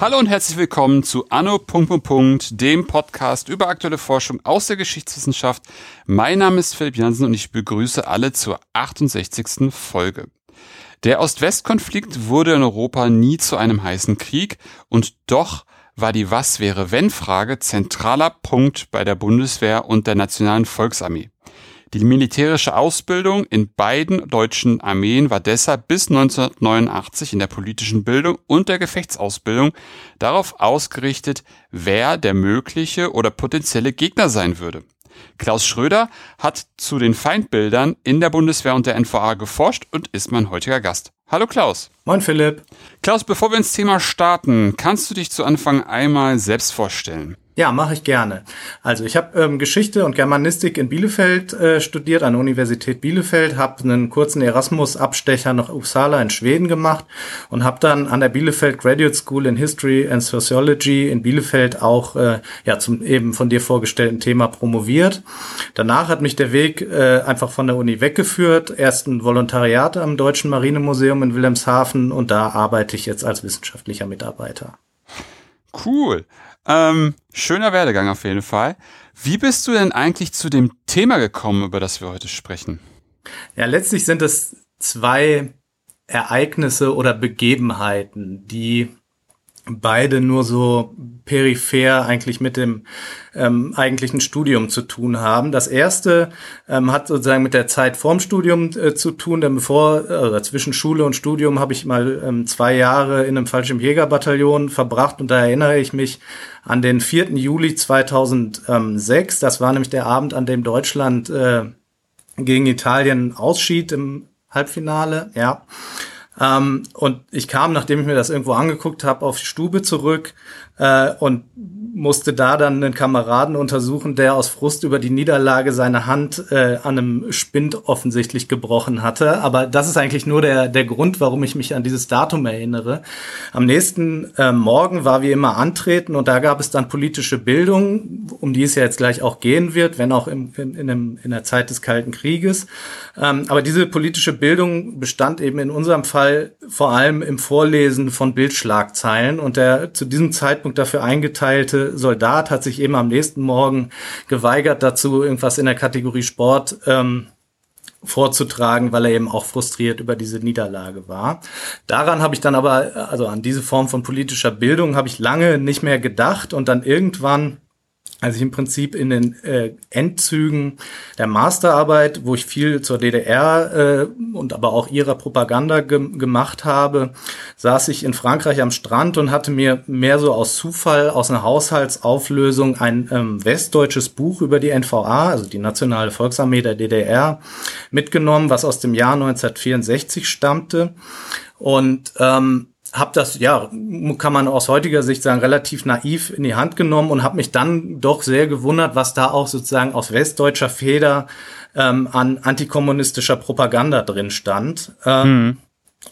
Hallo und herzlich willkommen zu Anno. dem Podcast über aktuelle Forschung aus der Geschichtswissenschaft. Mein Name ist Philipp Jansen und ich begrüße alle zur 68. Folge. Der Ost-West-Konflikt wurde in Europa nie zu einem heißen Krieg und doch war die Was wäre wenn Frage zentraler Punkt bei der Bundeswehr und der Nationalen Volksarmee. Die militärische Ausbildung in beiden deutschen Armeen war deshalb bis 1989 in der politischen Bildung und der Gefechtsausbildung darauf ausgerichtet, wer der mögliche oder potenzielle Gegner sein würde. Klaus Schröder hat zu den Feindbildern in der Bundeswehr und der NVA geforscht und ist mein heutiger Gast. Hallo Klaus. Moin Philipp. Klaus, bevor wir ins Thema starten, kannst du dich zu Anfang einmal selbst vorstellen? Ja, mache ich gerne. Also ich habe ähm, Geschichte und Germanistik in Bielefeld äh, studiert, an der Universität Bielefeld, habe einen kurzen Erasmus-Abstecher nach Uppsala in Schweden gemacht und habe dann an der Bielefeld Graduate School in History and Sociology in Bielefeld auch äh, ja zum eben von dir vorgestellten Thema promoviert. Danach hat mich der Weg äh, einfach von der Uni weggeführt. Erst ein Volontariat am Deutschen Marinemuseum in Wilhelmshaven und da arbeite ich jetzt als wissenschaftlicher Mitarbeiter. Cool. Ähm, schöner Werdegang auf jeden Fall. Wie bist du denn eigentlich zu dem Thema gekommen, über das wir heute sprechen? Ja, letztlich sind es zwei Ereignisse oder Begebenheiten, die beide nur so peripher eigentlich mit dem ähm, eigentlichen Studium zu tun haben. Das erste ähm, hat sozusagen mit der Zeit vorm Studium äh, zu tun, denn bevor, äh, zwischen Schule und Studium habe ich mal ähm, zwei Jahre in einem Fallschirmjägerbataillon verbracht und da erinnere ich mich an den 4. Juli 2006. Das war nämlich der Abend, an dem Deutschland äh, gegen Italien ausschied im Halbfinale, ja. Ähm, und ich kam, nachdem ich mir das irgendwo angeguckt habe, auf die Stube zurück äh, und musste da dann einen Kameraden untersuchen, der aus Frust über die Niederlage seine Hand äh, an einem Spind offensichtlich gebrochen hatte. Aber das ist eigentlich nur der, der Grund, warum ich mich an dieses Datum erinnere. Am nächsten äh, Morgen war wie immer Antreten und da gab es dann politische Bildung, um die es ja jetzt gleich auch gehen wird, wenn auch im, in, in, dem, in der Zeit des Kalten Krieges. Ähm, aber diese politische Bildung bestand eben in unserem Fall vor allem im Vorlesen von Bildschlagzeilen und der zu diesem Zeitpunkt dafür eingeteilte Soldat hat sich eben am nächsten Morgen geweigert dazu, irgendwas in der Kategorie Sport ähm, vorzutragen, weil er eben auch frustriert über diese Niederlage war. Daran habe ich dann aber, also an diese Form von politischer Bildung habe ich lange nicht mehr gedacht und dann irgendwann als ich im Prinzip in den äh, Endzügen der Masterarbeit, wo ich viel zur DDR äh, und aber auch ihrer Propaganda ge gemacht habe, saß ich in Frankreich am Strand und hatte mir mehr so aus Zufall aus einer Haushaltsauflösung ein ähm, westdeutsches Buch über die NVA, also die Nationale Volksarmee der DDR, mitgenommen, was aus dem Jahr 1964 stammte. Und ähm, habe das, ja, kann man aus heutiger Sicht sagen, relativ naiv in die Hand genommen und habe mich dann doch sehr gewundert, was da auch sozusagen aus westdeutscher Feder ähm, an antikommunistischer Propaganda drin stand. Ähm, mhm.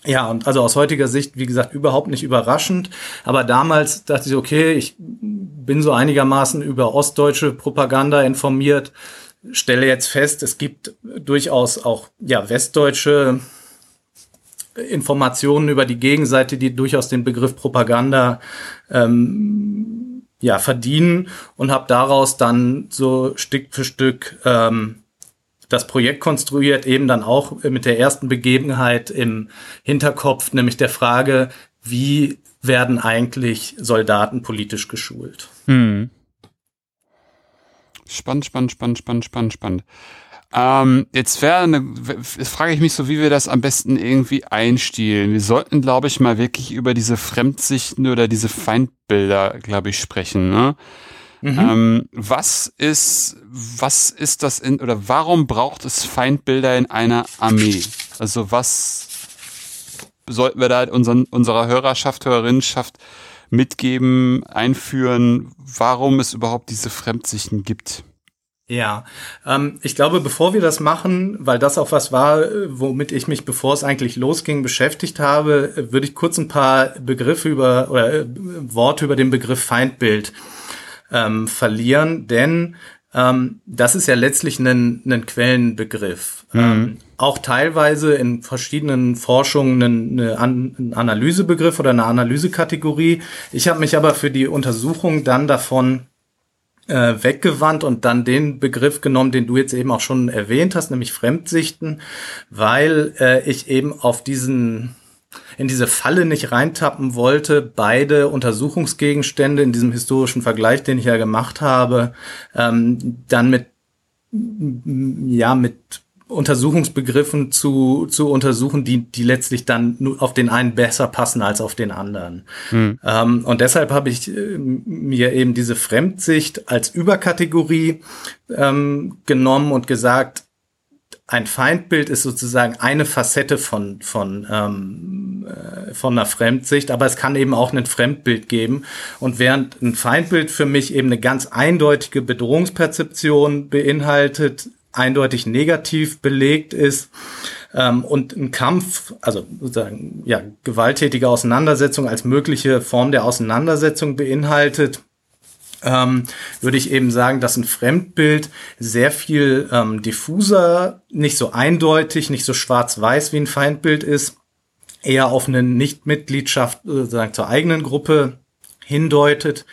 Ja, und also aus heutiger Sicht, wie gesagt, überhaupt nicht überraschend. Aber damals dachte ich, okay, ich bin so einigermaßen über ostdeutsche Propaganda informiert, stelle jetzt fest, es gibt durchaus auch ja westdeutsche Informationen über die Gegenseite, die durchaus den Begriff Propaganda ähm, ja verdienen und habe daraus dann so Stück für Stück ähm, das Projekt konstruiert, eben dann auch mit der ersten Begebenheit im Hinterkopf, nämlich der Frage, wie werden eigentlich Soldaten politisch geschult? Hm. Spannend, spannend, spannend, spannend, spannend, spannend. Ähm, jetzt wäre eine, jetzt frage ich mich so, wie wir das am besten irgendwie einstielen. Wir sollten, glaube ich, mal wirklich über diese Fremdsichten oder diese Feindbilder, glaube ich, sprechen. Ne? Mhm. Ähm, was ist, was ist das in, oder warum braucht es Feindbilder in einer Armee? Also was sollten wir da unseren, unserer Hörerschaft, Hörerinnenschaft mitgeben, einführen, warum es überhaupt diese Fremdsichten gibt? Ja, ähm, ich glaube, bevor wir das machen, weil das auch was war, womit ich mich, bevor es eigentlich losging, beschäftigt habe, würde ich kurz ein paar Begriffe über oder äh, Worte über den Begriff Feindbild ähm, verlieren, denn ähm, das ist ja letztlich ein, ein Quellenbegriff. Mhm. Ähm, auch teilweise in verschiedenen Forschungen eine, ein Analysebegriff oder eine Analysekategorie. Ich habe mich aber für die Untersuchung dann davon äh, weggewandt und dann den Begriff genommen, den du jetzt eben auch schon erwähnt hast, nämlich Fremdsichten, weil äh, ich eben auf diesen in diese Falle nicht reintappen wollte, beide Untersuchungsgegenstände in diesem historischen Vergleich, den ich ja gemacht habe, ähm, dann mit ja mit Untersuchungsbegriffen zu, zu untersuchen, die, die letztlich dann nur auf den einen besser passen als auf den anderen. Hm. Ähm, und deshalb habe ich äh, mir eben diese Fremdsicht als Überkategorie ähm, genommen und gesagt, ein Feindbild ist sozusagen eine Facette von, von, ähm, äh, von einer Fremdsicht, aber es kann eben auch ein Fremdbild geben. Und während ein Feindbild für mich eben eine ganz eindeutige Bedrohungsperzeption beinhaltet, eindeutig negativ belegt ist ähm, und ein Kampf, also sozusagen ja gewalttätige Auseinandersetzung als mögliche Form der Auseinandersetzung beinhaltet, ähm, würde ich eben sagen, dass ein Fremdbild sehr viel ähm, diffuser, nicht so eindeutig, nicht so schwarz-weiß wie ein Feindbild ist, eher auf eine Nichtmitgliedschaft sozusagen zur eigenen Gruppe hindeutet,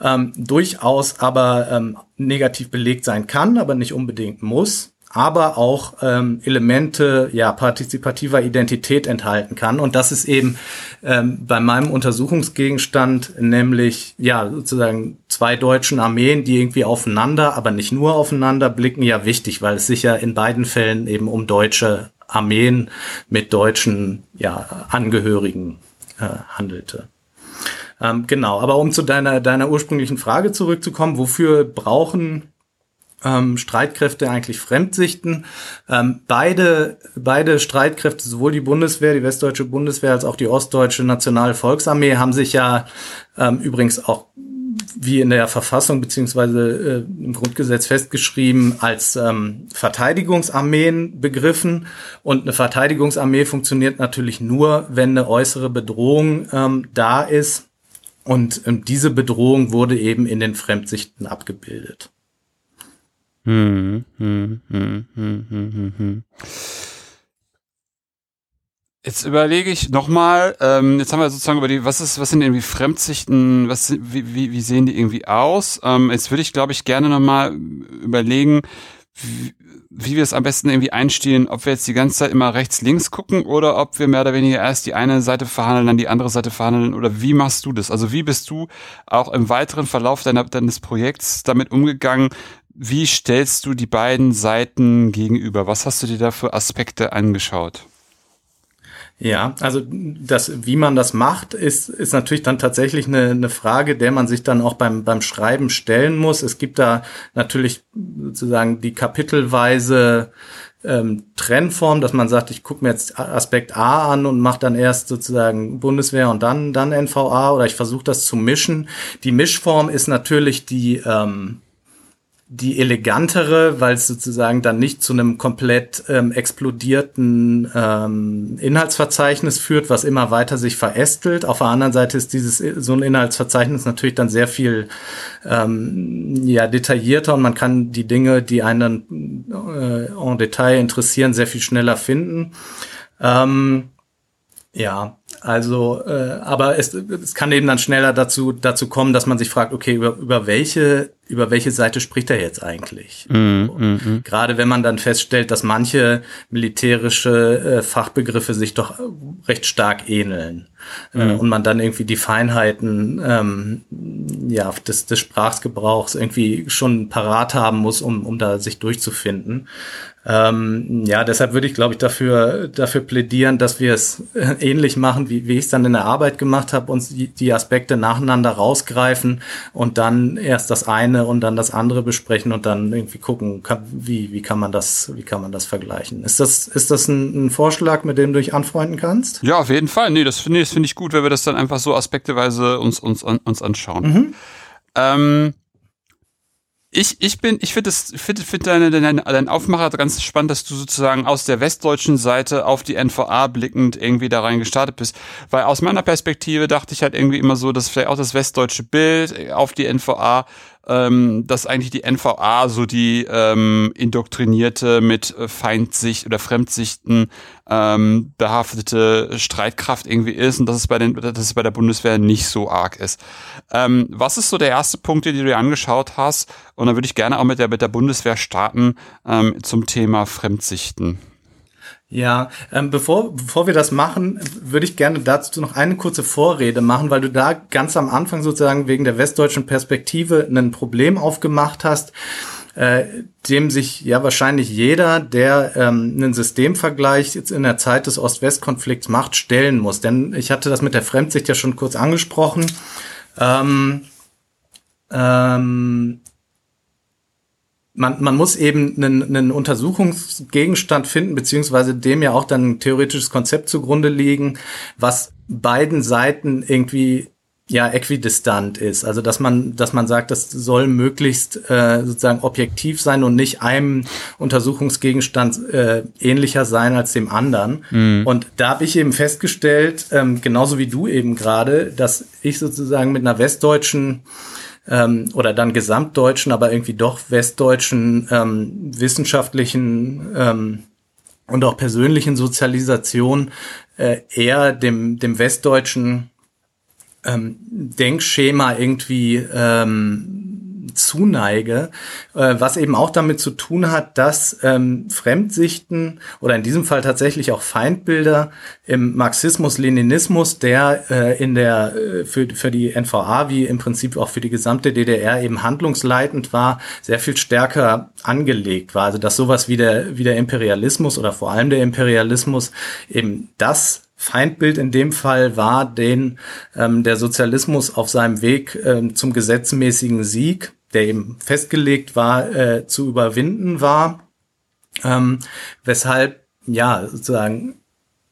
ähm, durchaus aber ähm, negativ belegt sein kann, aber nicht unbedingt muss aber auch ähm, Elemente ja partizipativer Identität enthalten kann und das ist eben ähm, bei meinem Untersuchungsgegenstand nämlich ja sozusagen zwei deutschen Armeen, die irgendwie aufeinander, aber nicht nur aufeinander blicken, ja wichtig, weil es sich ja in beiden Fällen eben um deutsche Armeen mit deutschen ja Angehörigen äh, handelte. Ähm, genau, aber um zu deiner, deiner ursprünglichen Frage zurückzukommen, wofür brauchen ähm, Streitkräfte eigentlich Fremdsichten? Ähm, beide, beide Streitkräfte, sowohl die Bundeswehr, die westdeutsche Bundeswehr als auch die ostdeutsche Nationale Volksarmee, haben sich ja ähm, übrigens auch wie in der Verfassung beziehungsweise äh, im Grundgesetz festgeschrieben als ähm, Verteidigungsarmeen begriffen. Und eine Verteidigungsarmee funktioniert natürlich nur, wenn eine äußere Bedrohung ähm, da ist. Und ähm, diese Bedrohung wurde eben in den Fremdsichten abgebildet. Hm, hm, hm, hm, hm, hm. Jetzt überlege ich nochmal, ähm, jetzt haben wir sozusagen über die, was ist, was sind irgendwie Fremdsichten, was wie, wie, wie sehen die irgendwie aus? Ähm, jetzt würde ich, glaube ich, gerne nochmal überlegen, wie, wie wir es am besten irgendwie einstehen, ob wir jetzt die ganze Zeit immer rechts, links gucken oder ob wir mehr oder weniger erst die eine Seite verhandeln, dann die andere Seite verhandeln oder wie machst du das? Also wie bist du auch im weiteren Verlauf deiner, deines Projekts damit umgegangen? Wie stellst du die beiden Seiten gegenüber? Was hast du dir da für Aspekte angeschaut? Ja, also das, wie man das macht, ist, ist natürlich dann tatsächlich eine, eine Frage, der man sich dann auch beim, beim Schreiben stellen muss. Es gibt da natürlich sozusagen die kapitelweise ähm, Trennform, dass man sagt, ich gucke mir jetzt Aspekt A an und mache dann erst sozusagen Bundeswehr und dann, dann NVA oder ich versuche das zu mischen. Die Mischform ist natürlich die, ähm, die elegantere, weil es sozusagen dann nicht zu einem komplett ähm, explodierten ähm, Inhaltsverzeichnis führt, was immer weiter sich verästelt. Auf der anderen Seite ist dieses so ein Inhaltsverzeichnis natürlich dann sehr viel ähm, ja detaillierter und man kann die Dinge, die einen äh, en Detail interessieren, sehr viel schneller finden. Ähm, ja, also, äh, aber es, es kann eben dann schneller dazu dazu kommen, dass man sich fragt, okay, über, über welche über welche Seite spricht er jetzt eigentlich? Mm, mm, mm. Gerade wenn man dann feststellt, dass manche militärische äh, Fachbegriffe sich doch recht stark ähneln äh, mhm. und man dann irgendwie die Feinheiten ähm, ja des, des Sprachgebrauchs irgendwie schon parat haben muss, um um da sich durchzufinden. Ähm, ja, deshalb würde ich, glaube ich, dafür, dafür plädieren, dass wir es äh, ähnlich machen, wie, wie ich es dann in der Arbeit gemacht habe, uns die, die Aspekte nacheinander rausgreifen und dann erst das eine und dann das andere besprechen und dann irgendwie gucken, kann, wie, wie kann man das, wie kann man das vergleichen. Ist das, ist das ein, ein Vorschlag, mit dem du dich anfreunden kannst? Ja, auf jeden Fall. Nee, das finde ich, finde ich gut, wenn wir das dann einfach so aspekteweise uns, uns, uns anschauen. Mhm. Ähm, ich, ich bin, ich finde es, finde find deine, deine, dein Aufmacher ganz spannend, dass du sozusagen aus der westdeutschen Seite auf die NVA blickend irgendwie da rein gestartet bist. Weil aus meiner Perspektive dachte ich halt irgendwie immer so, dass vielleicht auch das westdeutsche Bild auf die NVA ähm, dass eigentlich die NVA so die ähm, indoktrinierte mit Feindsicht oder Fremdsichten ähm, behaftete Streitkraft irgendwie ist und dass es bei den, dass es bei der Bundeswehr nicht so arg ist. Ähm, was ist so der erste Punkt, den du dir angeschaut hast? Und dann würde ich gerne auch mit der mit der Bundeswehr starten ähm, zum Thema Fremdsichten. Ja, ähm, bevor, bevor wir das machen, würde ich gerne dazu noch eine kurze Vorrede machen, weil du da ganz am Anfang sozusagen wegen der westdeutschen Perspektive ein Problem aufgemacht hast, äh, dem sich ja wahrscheinlich jeder, der ähm, einen Systemvergleich jetzt in der Zeit des Ost-West-Konflikts macht, stellen muss. Denn ich hatte das mit der Fremdsicht ja schon kurz angesprochen. Ähm, ähm, man, man muss eben einen, einen Untersuchungsgegenstand finden, beziehungsweise dem ja auch dann ein theoretisches Konzept zugrunde liegen, was beiden Seiten irgendwie ja äquidistant ist. Also dass man, dass man sagt, das soll möglichst äh, sozusagen objektiv sein und nicht einem Untersuchungsgegenstand äh, ähnlicher sein als dem anderen. Mhm. Und da habe ich eben festgestellt, ähm, genauso wie du eben gerade, dass ich sozusagen mit einer westdeutschen ähm, oder dann gesamtdeutschen, aber irgendwie doch westdeutschen ähm, wissenschaftlichen ähm, und auch persönlichen Sozialisation äh, eher dem, dem westdeutschen ähm, Denkschema irgendwie ähm, zuneige, äh, was eben auch damit zu tun hat, dass ähm, Fremdsichten oder in diesem Fall tatsächlich auch Feindbilder im Marxismus-Leninismus, der äh, in der äh, für, für die NVA wie im Prinzip auch für die gesamte DDR eben handlungsleitend war, sehr viel stärker angelegt war. Also dass sowas wie der, wie der Imperialismus oder vor allem der Imperialismus eben das Feindbild in dem Fall war, den ähm, der Sozialismus auf seinem Weg ähm, zum gesetzmäßigen Sieg, der eben festgelegt war, äh, zu überwinden war. Ähm, weshalb, ja, sozusagen,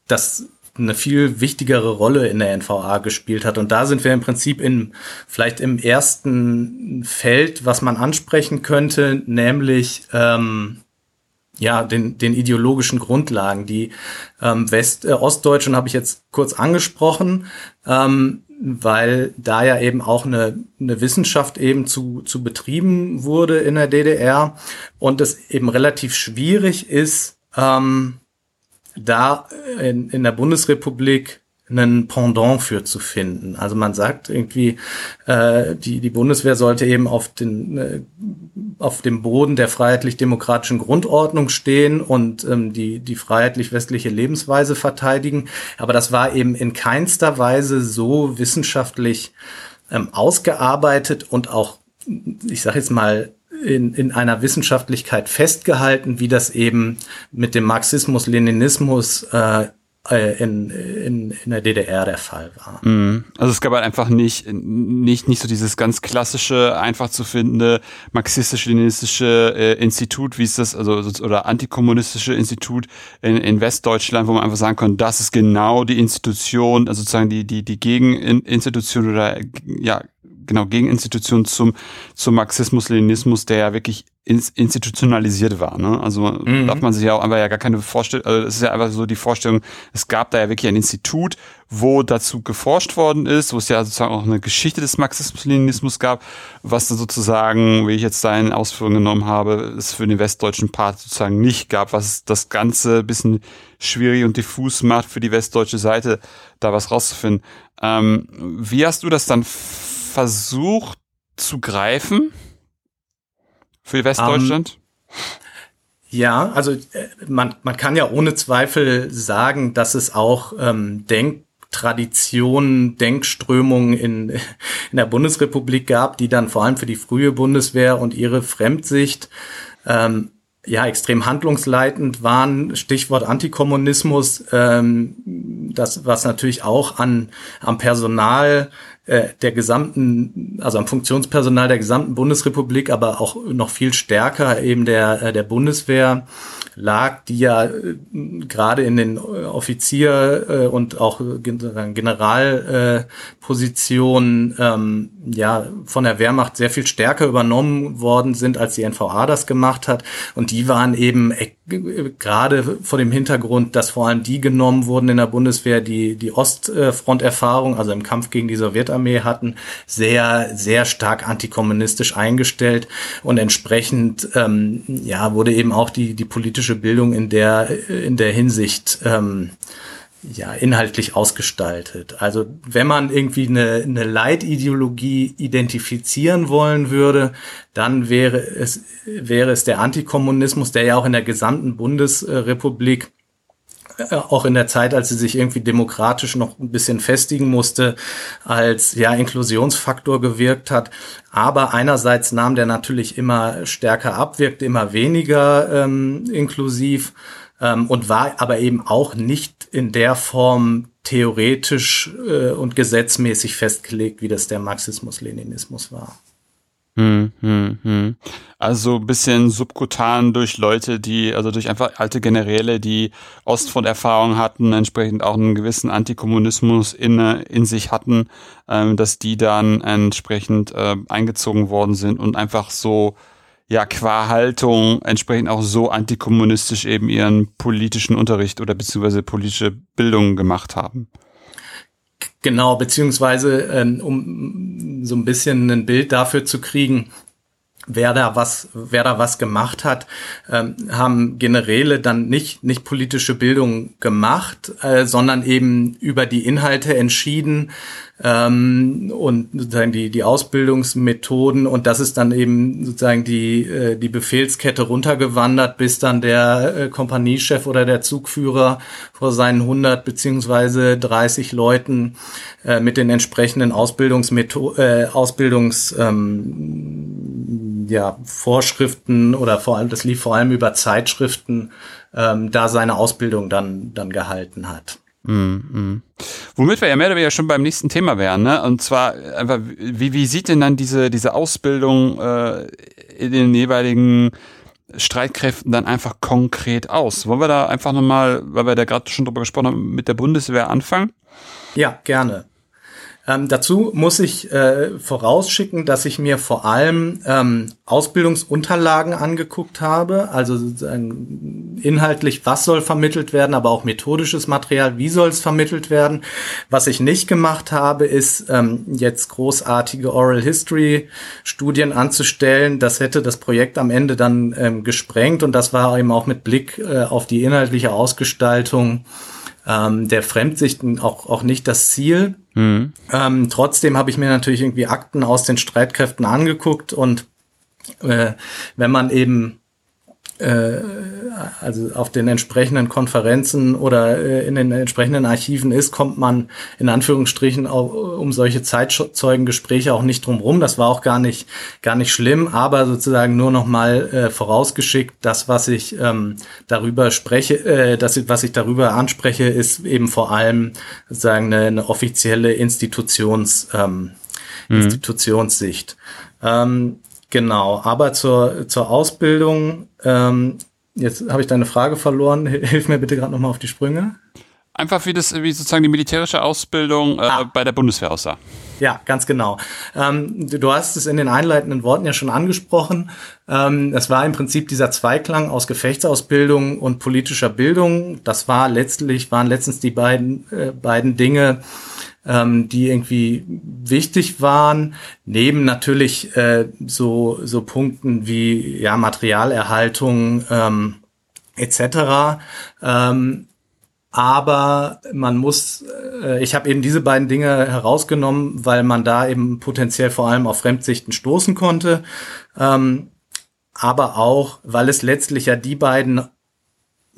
das eine viel wichtigere Rolle in der NVA gespielt hat. Und da sind wir im Prinzip in, vielleicht im ersten Feld, was man ansprechen könnte, nämlich, ähm, ja, den, den ideologischen Grundlagen. Die ähm, West, äh, Ostdeutschen habe ich jetzt kurz angesprochen, ähm, weil da ja eben auch eine, eine Wissenschaft eben zu, zu betrieben wurde in der DDR und es eben relativ schwierig ist, ähm, da in, in der Bundesrepublik einen Pendant für zu finden. Also man sagt irgendwie, äh, die, die Bundeswehr sollte eben auf, den, äh, auf dem Boden der freiheitlich-demokratischen Grundordnung stehen und ähm, die, die freiheitlich-westliche Lebensweise verteidigen. Aber das war eben in keinster Weise so wissenschaftlich ähm, ausgearbeitet und auch, ich sage jetzt mal, in, in einer Wissenschaftlichkeit festgehalten, wie das eben mit dem Marxismus-Leninismus äh, in, in, in der DDR der Fall war. Mhm. Also es gab halt einfach nicht, nicht, nicht so dieses ganz klassische, einfach zu findende marxistisch-leninistische äh, Institut, wie es das, also oder antikommunistische Institut in, in Westdeutschland, wo man einfach sagen kann, das ist genau die Institution, also sozusagen die, die, die Gegeninstitution oder ja, genau Gegeninstitution zum, zum Marxismus-Leninismus, der ja wirklich ins, institutionalisiert war. Ne? Also mhm. darf man sich ja auch einfach ja gar keine Vorstellung, also es ist ja einfach so die Vorstellung, es gab da ja wirklich ein Institut, wo dazu geforscht worden ist, wo es ja sozusagen auch eine Geschichte des Marxismus-Leninismus gab, was dann sozusagen, wie ich jetzt da in Ausführungen genommen habe, es für den westdeutschen Part sozusagen nicht gab, was das Ganze ein bisschen schwierig und diffus macht für die westdeutsche Seite, da was rauszufinden. Ähm, wie hast du das dann versucht zu greifen für Westdeutschland? Um, ähm, ja, also äh, man, man kann ja ohne Zweifel sagen, dass es auch ähm, Denktraditionen, Denkströmungen in, in der Bundesrepublik gab, die dann vor allem für die frühe Bundeswehr und ihre Fremdsicht ähm, ja extrem handlungsleitend waren. Stichwort Antikommunismus, ähm, das was natürlich auch an am Personal äh, der gesamten, also am Funktionspersonal der gesamten Bundesrepublik, aber auch noch viel stärker eben der, äh, der Bundeswehr lag, die ja äh, gerade in den Offizier- äh, und auch Generalpositionen ähm, ja von der Wehrmacht sehr viel stärker übernommen worden sind, als die NVA das gemacht hat. Und die waren eben äh, gerade vor dem Hintergrund, dass vor allem die genommen wurden in der Bundeswehr, die die Ostfronterfahrung, also im Kampf gegen die Sowjetarmee hatten, sehr, sehr stark antikommunistisch eingestellt und entsprechend ähm, ja wurde eben auch die die politische Bildung in der in der Hinsicht ähm, ja, inhaltlich ausgestaltet. Also wenn man irgendwie eine, eine Leitideologie identifizieren wollen würde, dann wäre es, wäre es der Antikommunismus, der ja auch in der gesamten Bundesrepublik auch in der Zeit, als sie sich irgendwie demokratisch noch ein bisschen festigen musste, als ja Inklusionsfaktor gewirkt hat. Aber einerseits nahm der natürlich immer stärker ab, wirkte immer weniger ähm, inklusiv ähm, und war aber eben auch nicht in der Form theoretisch äh, und gesetzmäßig festgelegt, wie das der Marxismus-Leninismus war. Hm, hm, hm. Also bisschen subkutan durch Leute, die, also durch einfach alte Generäle, die Ostfront-Erfahrung hatten, entsprechend auch einen gewissen Antikommunismus in, in sich hatten, ähm, dass die dann entsprechend äh, eingezogen worden sind und einfach so ja qua Haltung entsprechend auch so antikommunistisch eben ihren politischen Unterricht oder beziehungsweise politische Bildung gemacht haben. Genau, beziehungsweise ähm, um so ein bisschen ein Bild dafür zu kriegen, wer da was, wer da was gemacht hat, ähm, haben Generäle dann nicht nicht politische Bildung gemacht, äh, sondern eben über die Inhalte entschieden ähm, und sozusagen die die Ausbildungsmethoden. Und das ist dann eben sozusagen die äh, die Befehlskette runtergewandert, bis dann der äh, Kompaniechef oder der Zugführer vor seinen 100 beziehungsweise 30 Leuten äh, mit den entsprechenden Ausbildungsmethoden äh, Ausbildungs ähm, ja, Vorschriften oder vor allem, das lief vor allem über Zeitschriften, ähm, da seine Ausbildung dann, dann gehalten hat. Mm, mm. Womit wir ja mehr oder weniger schon beim nächsten Thema wären, ne? Und zwar einfach, wie, wie sieht denn dann diese, diese Ausbildung äh, in den jeweiligen Streitkräften dann einfach konkret aus? Wollen wir da einfach nochmal, weil wir da gerade schon drüber gesprochen haben, mit der Bundeswehr anfangen? Ja, gerne. Ähm, dazu muss ich äh, vorausschicken, dass ich mir vor allem ähm, Ausbildungsunterlagen angeguckt habe, also inhaltlich, was soll vermittelt werden, aber auch methodisches Material, wie soll es vermittelt werden. Was ich nicht gemacht habe, ist ähm, jetzt großartige Oral History Studien anzustellen. Das hätte das Projekt am Ende dann ähm, gesprengt und das war eben auch mit Blick äh, auf die inhaltliche Ausgestaltung ähm, der Fremdsichten auch, auch nicht das Ziel. Mhm. Ähm, trotzdem habe ich mir natürlich irgendwie Akten aus den Streitkräften angeguckt und äh, wenn man eben also auf den entsprechenden Konferenzen oder äh, in den entsprechenden Archiven ist, kommt man in Anführungsstrichen auch um solche Zeitzeugengespräche auch nicht drum rum. Das war auch gar nicht gar nicht schlimm, aber sozusagen nur noch mal äh, vorausgeschickt, das was ich ähm, darüber spreche, äh, das was ich darüber anspreche, ist eben vor allem sozusagen eine, eine offizielle Institutions ähm, mhm. Institutionssicht. Ähm, Genau, aber zur, zur Ausbildung, ähm, jetzt habe ich deine Frage verloren. Hilf mir bitte gerade nochmal auf die Sprünge. Einfach wie das, wie sozusagen die militärische Ausbildung äh, ah. bei der Bundeswehr aussah. Ja, ganz genau. Ähm, du hast es in den einleitenden Worten ja schon angesprochen. Ähm, es war im Prinzip dieser Zweiklang aus Gefechtsausbildung und politischer Bildung. Das war letztlich, waren letztens die beiden, äh, beiden Dinge, ähm, die irgendwie wichtig waren, neben natürlich äh, so, so Punkten wie ja, Materialerhaltung ähm, etc. Ähm, aber man muss, äh, ich habe eben diese beiden Dinge herausgenommen, weil man da eben potenziell vor allem auf Fremdsichten stoßen konnte. Ähm, aber auch, weil es letztlich ja die beiden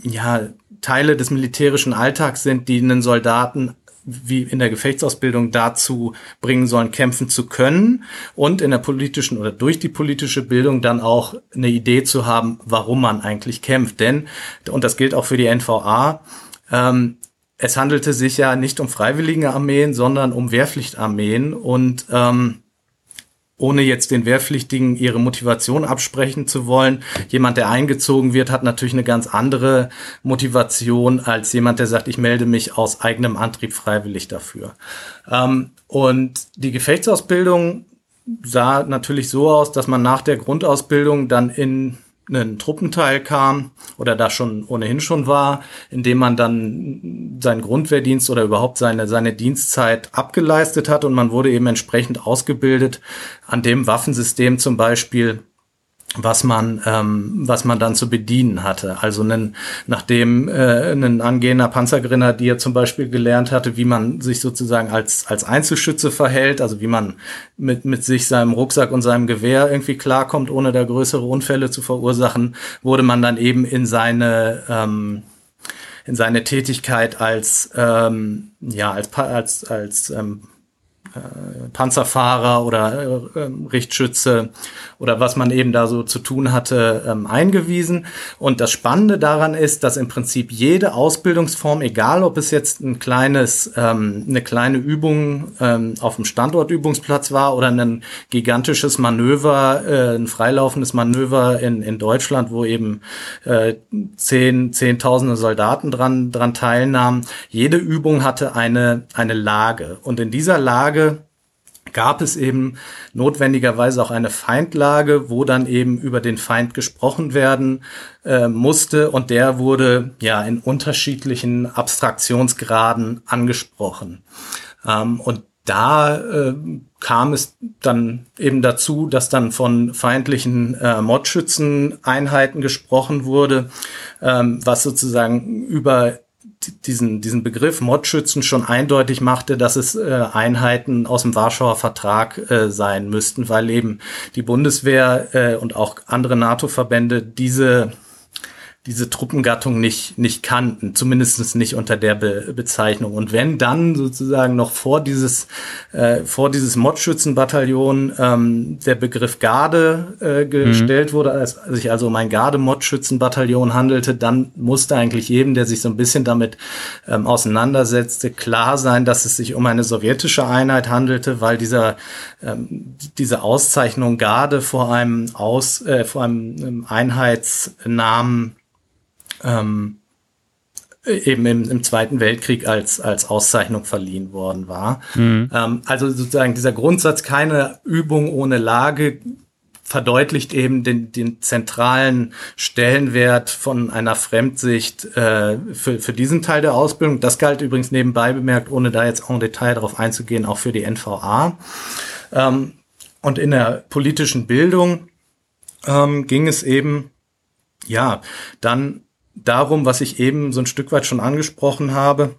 ja, Teile des militärischen Alltags sind, die einen Soldaten wie in der Gefechtsausbildung dazu bringen sollen, kämpfen zu können und in der politischen oder durch die politische Bildung dann auch eine Idee zu haben, warum man eigentlich kämpft. Denn, und das gilt auch für die NVA, ähm, es handelte sich ja nicht um freiwillige Armeen, sondern um Wehrpflichtarmeen und ähm, ohne jetzt den Wehrpflichtigen ihre Motivation absprechen zu wollen. Jemand, der eingezogen wird, hat natürlich eine ganz andere Motivation als jemand, der sagt, ich melde mich aus eigenem Antrieb freiwillig dafür. Ähm, und die Gefechtsausbildung sah natürlich so aus, dass man nach der Grundausbildung dann in einen Truppenteil kam oder da schon ohnehin schon war, indem man dann seinen Grundwehrdienst oder überhaupt seine, seine Dienstzeit abgeleistet hat und man wurde eben entsprechend ausgebildet an dem Waffensystem zum Beispiel, was man ähm, was man dann zu bedienen hatte. Also einen, nachdem äh, ein angehender Panzergrenadier zum Beispiel gelernt hatte, wie man sich sozusagen als als Einzelschütze verhält, also wie man mit mit sich seinem Rucksack und seinem Gewehr irgendwie klarkommt, ohne da größere Unfälle zu verursachen, wurde man dann eben in seine ähm, in seine Tätigkeit als ähm, ja als als als ähm, äh, Panzerfahrer oder äh, Richtschütze oder was man eben da so zu tun hatte, ähm, eingewiesen. Und das Spannende daran ist, dass im Prinzip jede Ausbildungsform, egal ob es jetzt ein kleines, ähm, eine kleine Übung ähm, auf dem Standortübungsplatz war oder ein gigantisches Manöver, äh, ein freilaufendes Manöver in, in Deutschland, wo eben äh, zehn, zehntausende Soldaten dran, dran teilnahmen, jede Übung hatte eine, eine Lage. Und in dieser Lage gab es eben notwendigerweise auch eine Feindlage, wo dann eben über den Feind gesprochen werden äh, musste und der wurde ja in unterschiedlichen Abstraktionsgraden angesprochen. Ähm, und da äh, kam es dann eben dazu, dass dann von feindlichen äh, Mordschützeneinheiten gesprochen wurde, ähm, was sozusagen über diesen, diesen Begriff Modschützen schon eindeutig machte, dass es äh, Einheiten aus dem Warschauer Vertrag äh, sein müssten, weil eben die Bundeswehr äh, und auch andere NATO-Verbände diese diese Truppengattung nicht, nicht kannten, zumindest nicht unter der Be Bezeichnung. Und wenn dann sozusagen noch vor dieses, äh, vor dieses Modschützenbataillon ähm, der Begriff Garde äh, gestellt mhm. wurde, als sich also um ein Garde-Modschützenbataillon handelte, dann musste eigentlich jedem, der sich so ein bisschen damit ähm, auseinandersetzte, klar sein, dass es sich um eine sowjetische Einheit handelte, weil dieser, ähm, diese Auszeichnung Garde vor einem Aus, äh, vor einem ähm, Einheitsnamen ähm, eben im, im Zweiten Weltkrieg als, als Auszeichnung verliehen worden war. Mhm. Ähm, also sozusagen dieser Grundsatz, keine Übung ohne Lage, verdeutlicht eben den, den zentralen Stellenwert von einer Fremdsicht äh, für, für diesen Teil der Ausbildung. Das galt übrigens nebenbei bemerkt, ohne da jetzt en Detail darauf einzugehen, auch für die NVA. Ähm, und in der politischen Bildung ähm, ging es eben, ja, dann darum, was ich eben so ein Stück weit schon angesprochen habe,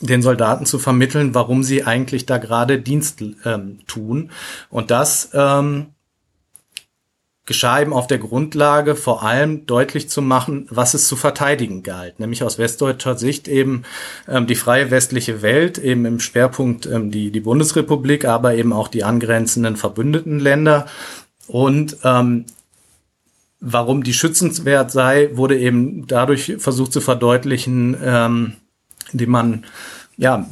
den Soldaten zu vermitteln, warum sie eigentlich da gerade Dienst ähm, tun. Und das ähm, geschah eben auf der Grundlage, vor allem deutlich zu machen, was es zu verteidigen galt. Nämlich aus westdeutscher Sicht eben ähm, die freie westliche Welt, eben im Schwerpunkt ähm, die, die Bundesrepublik, aber eben auch die angrenzenden verbündeten Länder. Und ähm, warum die schützenswert sei, wurde eben dadurch versucht zu verdeutlichen, ähm, indem man ja,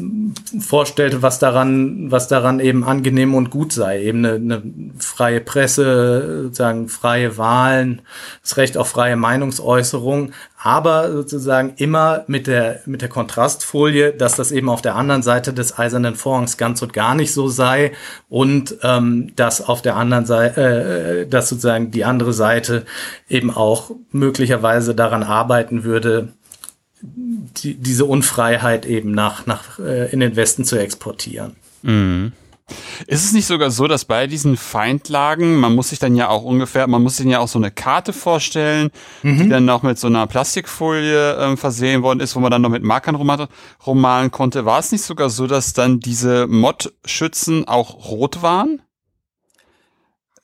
vorstellte, was daran, was daran eben angenehm und gut sei. Eben eine, eine freie Presse, sozusagen freie Wahlen, das Recht auf freie Meinungsäußerung, aber sozusagen immer mit der, mit der Kontrastfolie, dass das eben auf der anderen Seite des eisernen Vorhangs ganz und gar nicht so sei und ähm, dass auf der anderen Seite, äh, dass sozusagen die andere Seite eben auch möglicherweise daran arbeiten würde, die, diese Unfreiheit eben nach, nach äh, in den Westen zu exportieren. Mhm. Ist es nicht sogar so, dass bei diesen Feindlagen, man muss sich dann ja auch ungefähr, man muss sich ja auch so eine Karte vorstellen, mhm. die dann noch mit so einer Plastikfolie ähm, versehen worden ist, wo man dann noch mit Markern rummalen konnte. War es nicht sogar so, dass dann diese Mod-Schützen auch rot waren?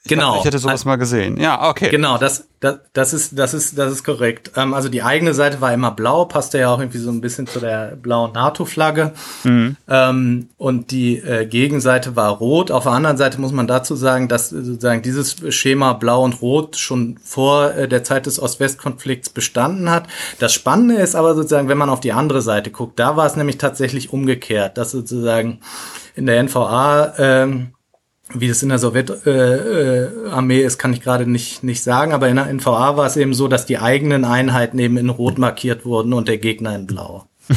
Genau. Ich, ich hätte sowas mal gesehen. Ja, okay. Genau, das, das, das ist, das ist, das ist korrekt. Ähm, also die eigene Seite war immer blau, passte ja auch irgendwie so ein bisschen zu der blauen NATO-Flagge. Mhm. Ähm, und die äh, Gegenseite war rot. Auf der anderen Seite muss man dazu sagen, dass sozusagen dieses Schema blau und rot schon vor äh, der Zeit des Ost-West-Konflikts bestanden hat. Das Spannende ist aber sozusagen, wenn man auf die andere Seite guckt, da war es nämlich tatsächlich umgekehrt, dass sozusagen in der NVA ähm, wie das in der Sowjetarmee äh, ist, kann ich gerade nicht, nicht sagen, aber in der NVA war es eben so, dass die eigenen Einheiten eben in Rot markiert wurden und der Gegner in Blau.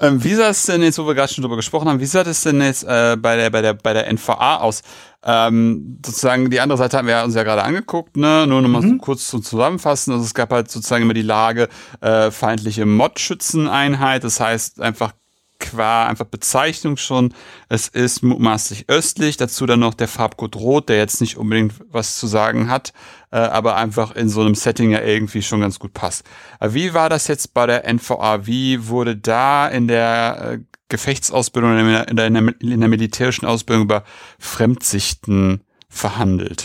ähm, wie sah es denn jetzt, wo wir gerade schon drüber gesprochen haben, wie sah das denn jetzt äh, bei, der, bei, der, bei der NVA aus? Ähm, sozusagen die andere Seite haben wir uns ja gerade angeguckt, ne? Nur nochmal mhm. so kurz zum Zusammenfassen. Also es gab halt sozusagen immer die Lage äh, feindliche Mod-Schützeneinheit, das heißt einfach qua einfach Bezeichnung schon. Es ist mutmaßlich östlich, dazu dann noch der Farbcode Rot, der jetzt nicht unbedingt was zu sagen hat, äh, aber einfach in so einem Setting ja irgendwie schon ganz gut passt. Äh, wie war das jetzt bei der NVA? Wie wurde da in der äh, Gefechtsausbildung, in der, in der, in der militärischen Ausbildung über Fremdsichten verhandelt?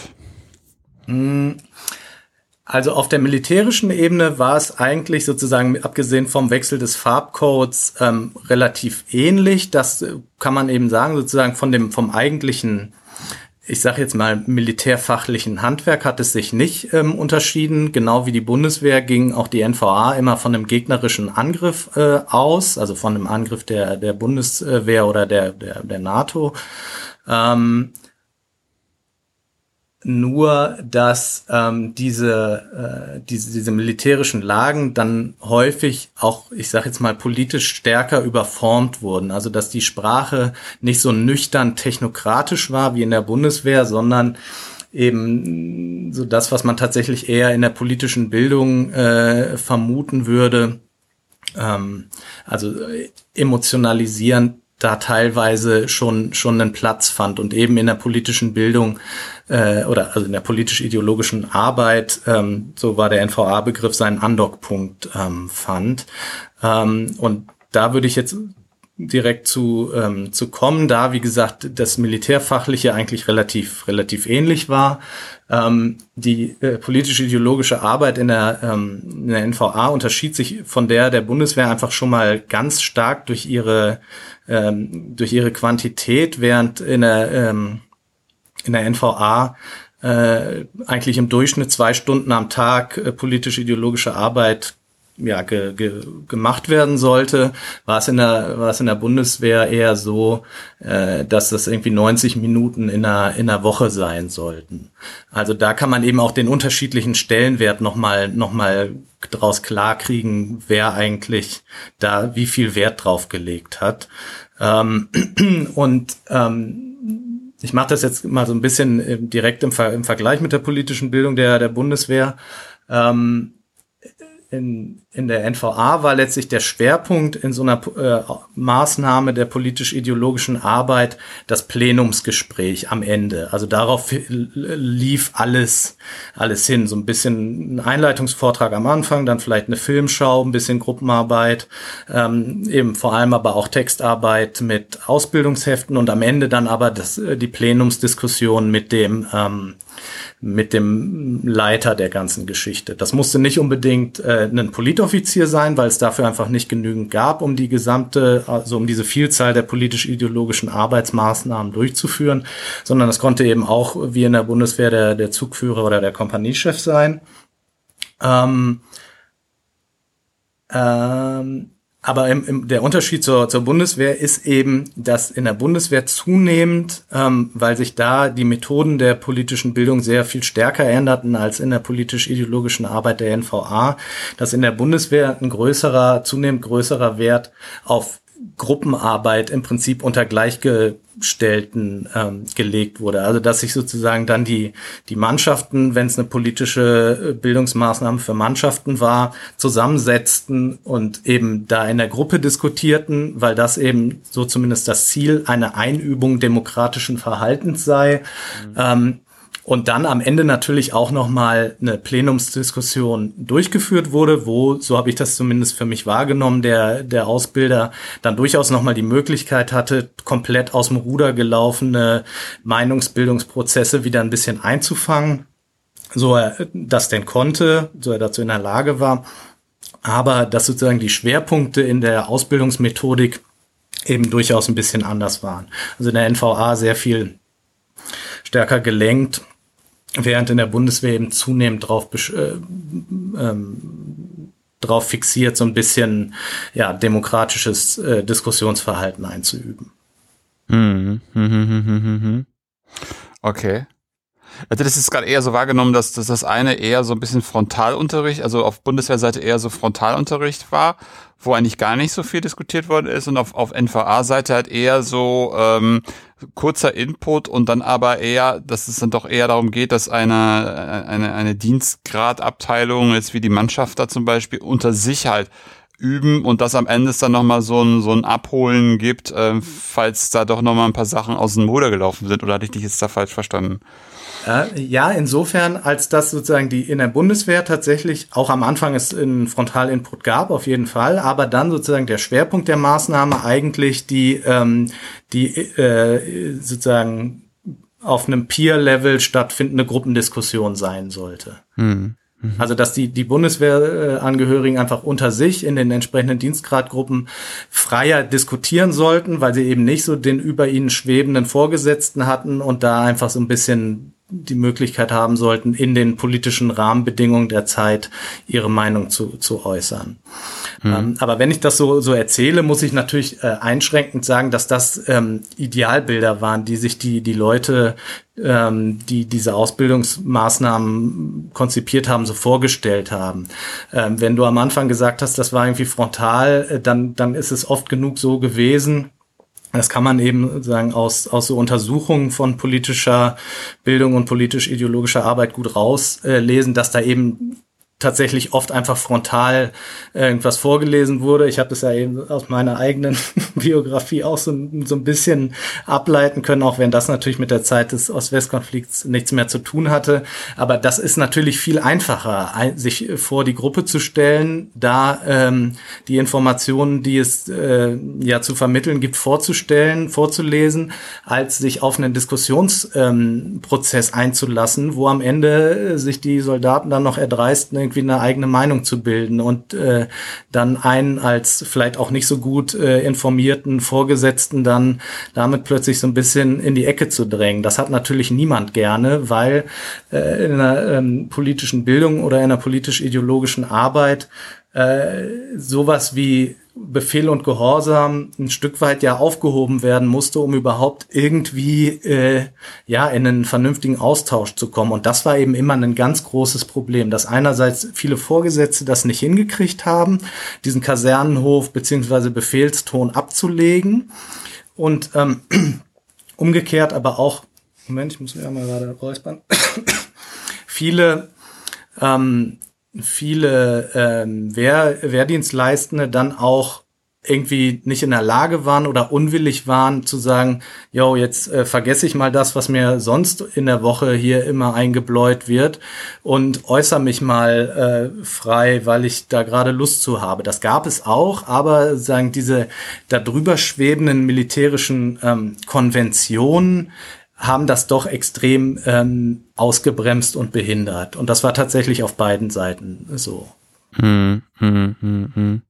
Mm, also auf der militärischen Ebene war es eigentlich sozusagen, abgesehen vom Wechsel des Farbcodes, ähm, relativ ähnlich. Das äh, kann man eben sagen, sozusagen von dem, vom eigentlichen, ich sage jetzt mal, militärfachlichen Handwerk hat es sich nicht ähm, unterschieden. Genau wie die Bundeswehr ging auch die NVA immer von einem gegnerischen Angriff äh, aus, also von einem Angriff der, der Bundeswehr oder der, der, der NATO. Ähm, nur, dass ähm, diese, äh, diese, diese militärischen Lagen dann häufig auch, ich sage jetzt mal, politisch stärker überformt wurden. Also dass die Sprache nicht so nüchtern technokratisch war wie in der Bundeswehr, sondern eben so das, was man tatsächlich eher in der politischen Bildung äh, vermuten würde. Ähm, also emotionalisierend da teilweise schon schon einen Platz fand und eben in der politischen Bildung äh, oder also in der politisch-ideologischen Arbeit, ähm, so war der NVA-Begriff seinen Andockpunkt ähm, fand. Ähm, und da würde ich jetzt direkt zu, ähm, zu kommen, da wie gesagt das Militärfachliche eigentlich relativ relativ ähnlich war. Ähm, die äh, politisch-ideologische Arbeit in der, ähm, in der NVA unterschied sich von der der Bundeswehr einfach schon mal ganz stark durch ihre ähm, durch ihre Quantität, während in der ähm, in der NVA äh, eigentlich im Durchschnitt zwei Stunden am Tag äh, politisch-ideologische Arbeit ja, ge, ge, gemacht werden sollte, war es in der war es in der Bundeswehr eher so, äh, dass das irgendwie 90 Minuten in einer in einer Woche sein sollten. Also da kann man eben auch den unterschiedlichen Stellenwert noch mal noch mal draus klarkriegen, wer eigentlich da wie viel Wert drauf gelegt hat. Ähm, und ähm, ich mache das jetzt mal so ein bisschen äh, direkt im, Ver im Vergleich mit der politischen Bildung der, der Bundeswehr. Ähm, in, in der NVA war letztlich der Schwerpunkt in so einer äh, Maßnahme der politisch-ideologischen Arbeit das Plenumsgespräch am Ende. Also darauf lief alles, alles hin. So ein bisschen ein Einleitungsvortrag am Anfang, dann vielleicht eine Filmschau, ein bisschen Gruppenarbeit, ähm, eben vor allem aber auch Textarbeit mit Ausbildungsheften und am Ende dann aber das, äh, die Plenumsdiskussion mit dem ähm, mit dem Leiter der ganzen Geschichte. Das musste nicht unbedingt äh, ein Politoffizier sein, weil es dafür einfach nicht genügend gab, um die gesamte, also um diese Vielzahl der politisch-ideologischen Arbeitsmaßnahmen durchzuführen, sondern es konnte eben auch wie in der Bundeswehr der, der Zugführer oder der Kompaniechef sein. Ähm, ähm, aber im, im, der Unterschied zur, zur Bundeswehr ist eben, dass in der Bundeswehr zunehmend, ähm, weil sich da die Methoden der politischen Bildung sehr viel stärker änderten als in der politisch-ideologischen Arbeit der NVA, dass in der Bundeswehr ein größerer, zunehmend größerer Wert auf Gruppenarbeit im Prinzip unter Gleichgestellten ähm, gelegt wurde. Also dass sich sozusagen dann die, die Mannschaften, wenn es eine politische äh, Bildungsmaßnahme für Mannschaften war, zusammensetzten und eben da in der Gruppe diskutierten, weil das eben so zumindest das Ziel eine Einübung demokratischen Verhaltens sei. Mhm. Ähm, und dann am Ende natürlich auch nochmal eine Plenumsdiskussion durchgeführt wurde, wo, so habe ich das zumindest für mich wahrgenommen, der, der Ausbilder dann durchaus nochmal die Möglichkeit hatte, komplett aus dem Ruder gelaufene Meinungsbildungsprozesse wieder ein bisschen einzufangen, so er das denn konnte, so er dazu in der Lage war. Aber dass sozusagen die Schwerpunkte in der Ausbildungsmethodik eben durchaus ein bisschen anders waren. Also in der NVA sehr viel stärker gelenkt während in der Bundeswehr eben zunehmend drauf, äh, ähm, drauf fixiert, so ein bisschen ja, demokratisches äh, Diskussionsverhalten einzuüben. Mhm. Mhm. Mhm. Okay. Also das ist gerade eher so wahrgenommen, dass, dass das eine eher so ein bisschen Frontalunterricht, also auf Bundeswehrseite eher so Frontalunterricht war, wo eigentlich gar nicht so viel diskutiert worden ist und auf, auf NVA-Seite halt eher so ähm, kurzer Input und dann aber eher, dass es dann doch eher darum geht, dass eine, eine, eine Dienstgradabteilung, jetzt wie die Mannschaft da zum Beispiel, unter sich halt üben und dass am Ende es dann nochmal so ein, so ein Abholen gibt, äh, falls da doch nochmal ein paar Sachen aus dem Ruder gelaufen sind. Oder hatte ich dich jetzt da falsch verstanden? Ja, insofern, als dass sozusagen die in der Bundeswehr tatsächlich auch am Anfang es einen Frontalinput gab, auf jeden Fall, aber dann sozusagen der Schwerpunkt der Maßnahme eigentlich die, ähm, die äh, sozusagen auf einem Peer-Level stattfindende Gruppendiskussion sein sollte. Hm. Mhm. Also dass die, die Bundeswehrangehörigen einfach unter sich in den entsprechenden Dienstgradgruppen freier diskutieren sollten, weil sie eben nicht so den über ihnen schwebenden Vorgesetzten hatten und da einfach so ein bisschen die Möglichkeit haben sollten, in den politischen Rahmenbedingungen der Zeit ihre Meinung zu, zu äußern. Mhm. Ähm, aber wenn ich das so, so erzähle, muss ich natürlich äh, einschränkend sagen, dass das ähm, Idealbilder waren, die sich die, die Leute, ähm, die diese Ausbildungsmaßnahmen konzipiert haben, so vorgestellt haben. Ähm, wenn du am Anfang gesagt hast, das war irgendwie frontal, äh, dann, dann ist es oft genug so gewesen, das kann man eben sagen aus, aus so Untersuchungen von politischer Bildung und politisch-ideologischer Arbeit gut rauslesen, dass da eben tatsächlich oft einfach frontal irgendwas vorgelesen wurde. Ich habe das ja eben aus meiner eigenen Biografie auch so, so ein bisschen ableiten können, auch wenn das natürlich mit der Zeit des Ost-West-Konflikts nichts mehr zu tun hatte. Aber das ist natürlich viel einfacher, sich vor die Gruppe zu stellen, da ähm, die Informationen, die es äh, ja zu vermitteln gibt, vorzustellen, vorzulesen, als sich auf einen Diskussionsprozess ähm, einzulassen, wo am Ende sich die Soldaten dann noch erdreisten, irgendwie eine eigene Meinung zu bilden und äh, dann einen als vielleicht auch nicht so gut äh, informierten Vorgesetzten dann damit plötzlich so ein bisschen in die Ecke zu drängen. Das hat natürlich niemand gerne, weil äh, in einer ähm, politischen Bildung oder in einer politisch-ideologischen Arbeit äh, sowas wie Befehl und Gehorsam ein Stück weit ja aufgehoben werden musste, um überhaupt irgendwie äh, ja in einen vernünftigen Austausch zu kommen. Und das war eben immer ein ganz großes Problem, dass einerseits viele Vorgesetzte das nicht hingekriegt haben, diesen Kasernenhof beziehungsweise Befehlston abzulegen und ähm, umgekehrt aber auch Moment, ich muss mir mal gerade räuspern. viele ähm, viele ähm, Wehr, Wehrdienstleistende dann auch irgendwie nicht in der Lage waren oder unwillig waren zu sagen, yo, jetzt äh, vergesse ich mal das, was mir sonst in der Woche hier immer eingebläut wird und äußere mich mal äh, frei, weil ich da gerade Lust zu habe. Das gab es auch, aber sagen diese darüber schwebenden militärischen ähm, Konventionen haben das doch extrem ähm, ausgebremst und behindert. Und das war tatsächlich auf beiden Seiten so. Hm, hm, hm, hm.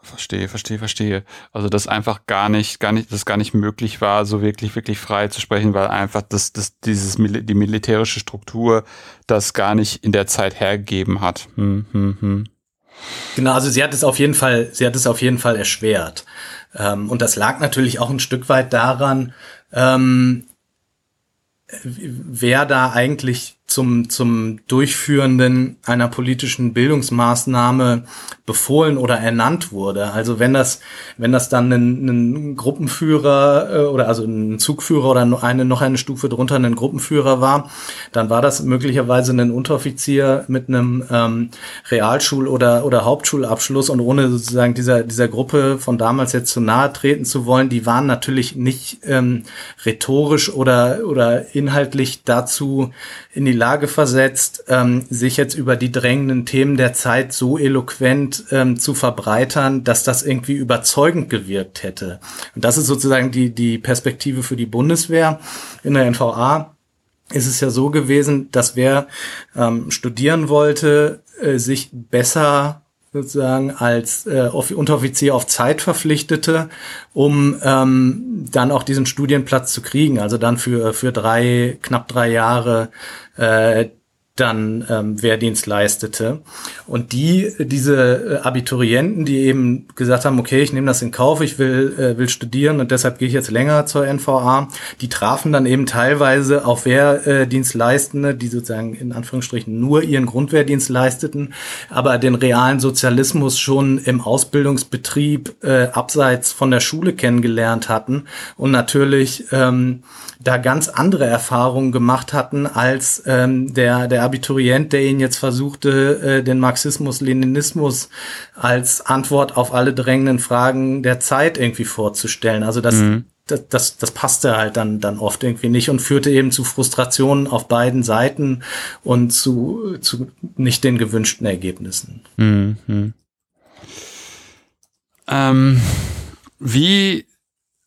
Verstehe, verstehe, verstehe. Also dass einfach gar nicht, gar nicht, das gar nicht möglich war, so wirklich, wirklich frei zu sprechen, weil einfach das, das, dieses, die militärische Struktur das gar nicht in der Zeit hergegeben hat. Hm, hm, hm. Genau, also sie hat es auf jeden Fall, sie hat es auf jeden Fall erschwert. Ähm, und das lag natürlich auch ein Stück weit daran, ähm, wer da eigentlich zum, zum Durchführenden einer politischen Bildungsmaßnahme befohlen oder ernannt wurde. Also wenn das, wenn das dann ein, ein Gruppenführer äh, oder also ein Zugführer oder eine, noch eine Stufe drunter ein Gruppenführer war, dann war das möglicherweise ein Unteroffizier mit einem ähm, Realschul- oder, oder Hauptschulabschluss und ohne sozusagen dieser, dieser Gruppe von damals jetzt zu nahe treten zu wollen, die waren natürlich nicht ähm, rhetorisch oder, oder inhaltlich dazu in die Lage versetzt, ähm, sich jetzt über die drängenden Themen der Zeit so eloquent ähm, zu verbreitern, dass das irgendwie überzeugend gewirkt hätte. Und das ist sozusagen die, die Perspektive für die Bundeswehr. In der NVA ist es ja so gewesen, dass wer ähm, studieren wollte, äh, sich besser sozusagen als äh, Unteroffizier auf Zeit verpflichtete, um ähm, dann auch diesen Studienplatz zu kriegen. Also dann für, für drei, knapp drei Jahre äh, dann ähm, Wehrdienst leistete. Und die, diese äh, Abiturienten, die eben gesagt haben, okay, ich nehme das in Kauf, ich will, äh, will studieren und deshalb gehe ich jetzt länger zur NVA, die trafen dann eben teilweise auf Wehrdienstleistende, die sozusagen in Anführungsstrichen nur ihren Grundwehrdienst leisteten, aber den realen Sozialismus schon im Ausbildungsbetrieb äh, abseits von der Schule kennengelernt hatten und natürlich ähm, da ganz andere Erfahrungen gemacht hatten als ähm, der, der Abiturient, der ihn jetzt versuchte, äh, den Marxismus-Leninismus als Antwort auf alle drängenden Fragen der Zeit irgendwie vorzustellen. Also das, mhm. das, das, das passte halt dann, dann oft irgendwie nicht und führte eben zu Frustrationen auf beiden Seiten und zu, zu nicht den gewünschten Ergebnissen. Mhm. Ähm, wie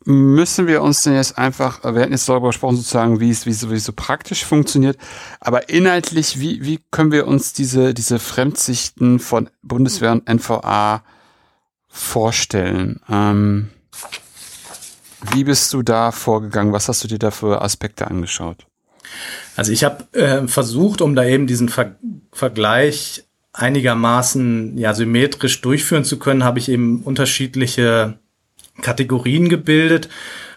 müssen wir uns denn jetzt einfach, wir hatten jetzt darüber gesprochen, sozusagen, wie es, wie es, wie es so praktisch funktioniert, aber inhaltlich, wie, wie können wir uns diese, diese Fremdsichten von Bundeswehr und NVA vorstellen? Ähm, wie bist du da vorgegangen? Was hast du dir da für Aspekte angeschaut? Also ich habe äh, versucht, um da eben diesen Ver Vergleich einigermaßen ja symmetrisch durchführen zu können, habe ich eben unterschiedliche Kategorien gebildet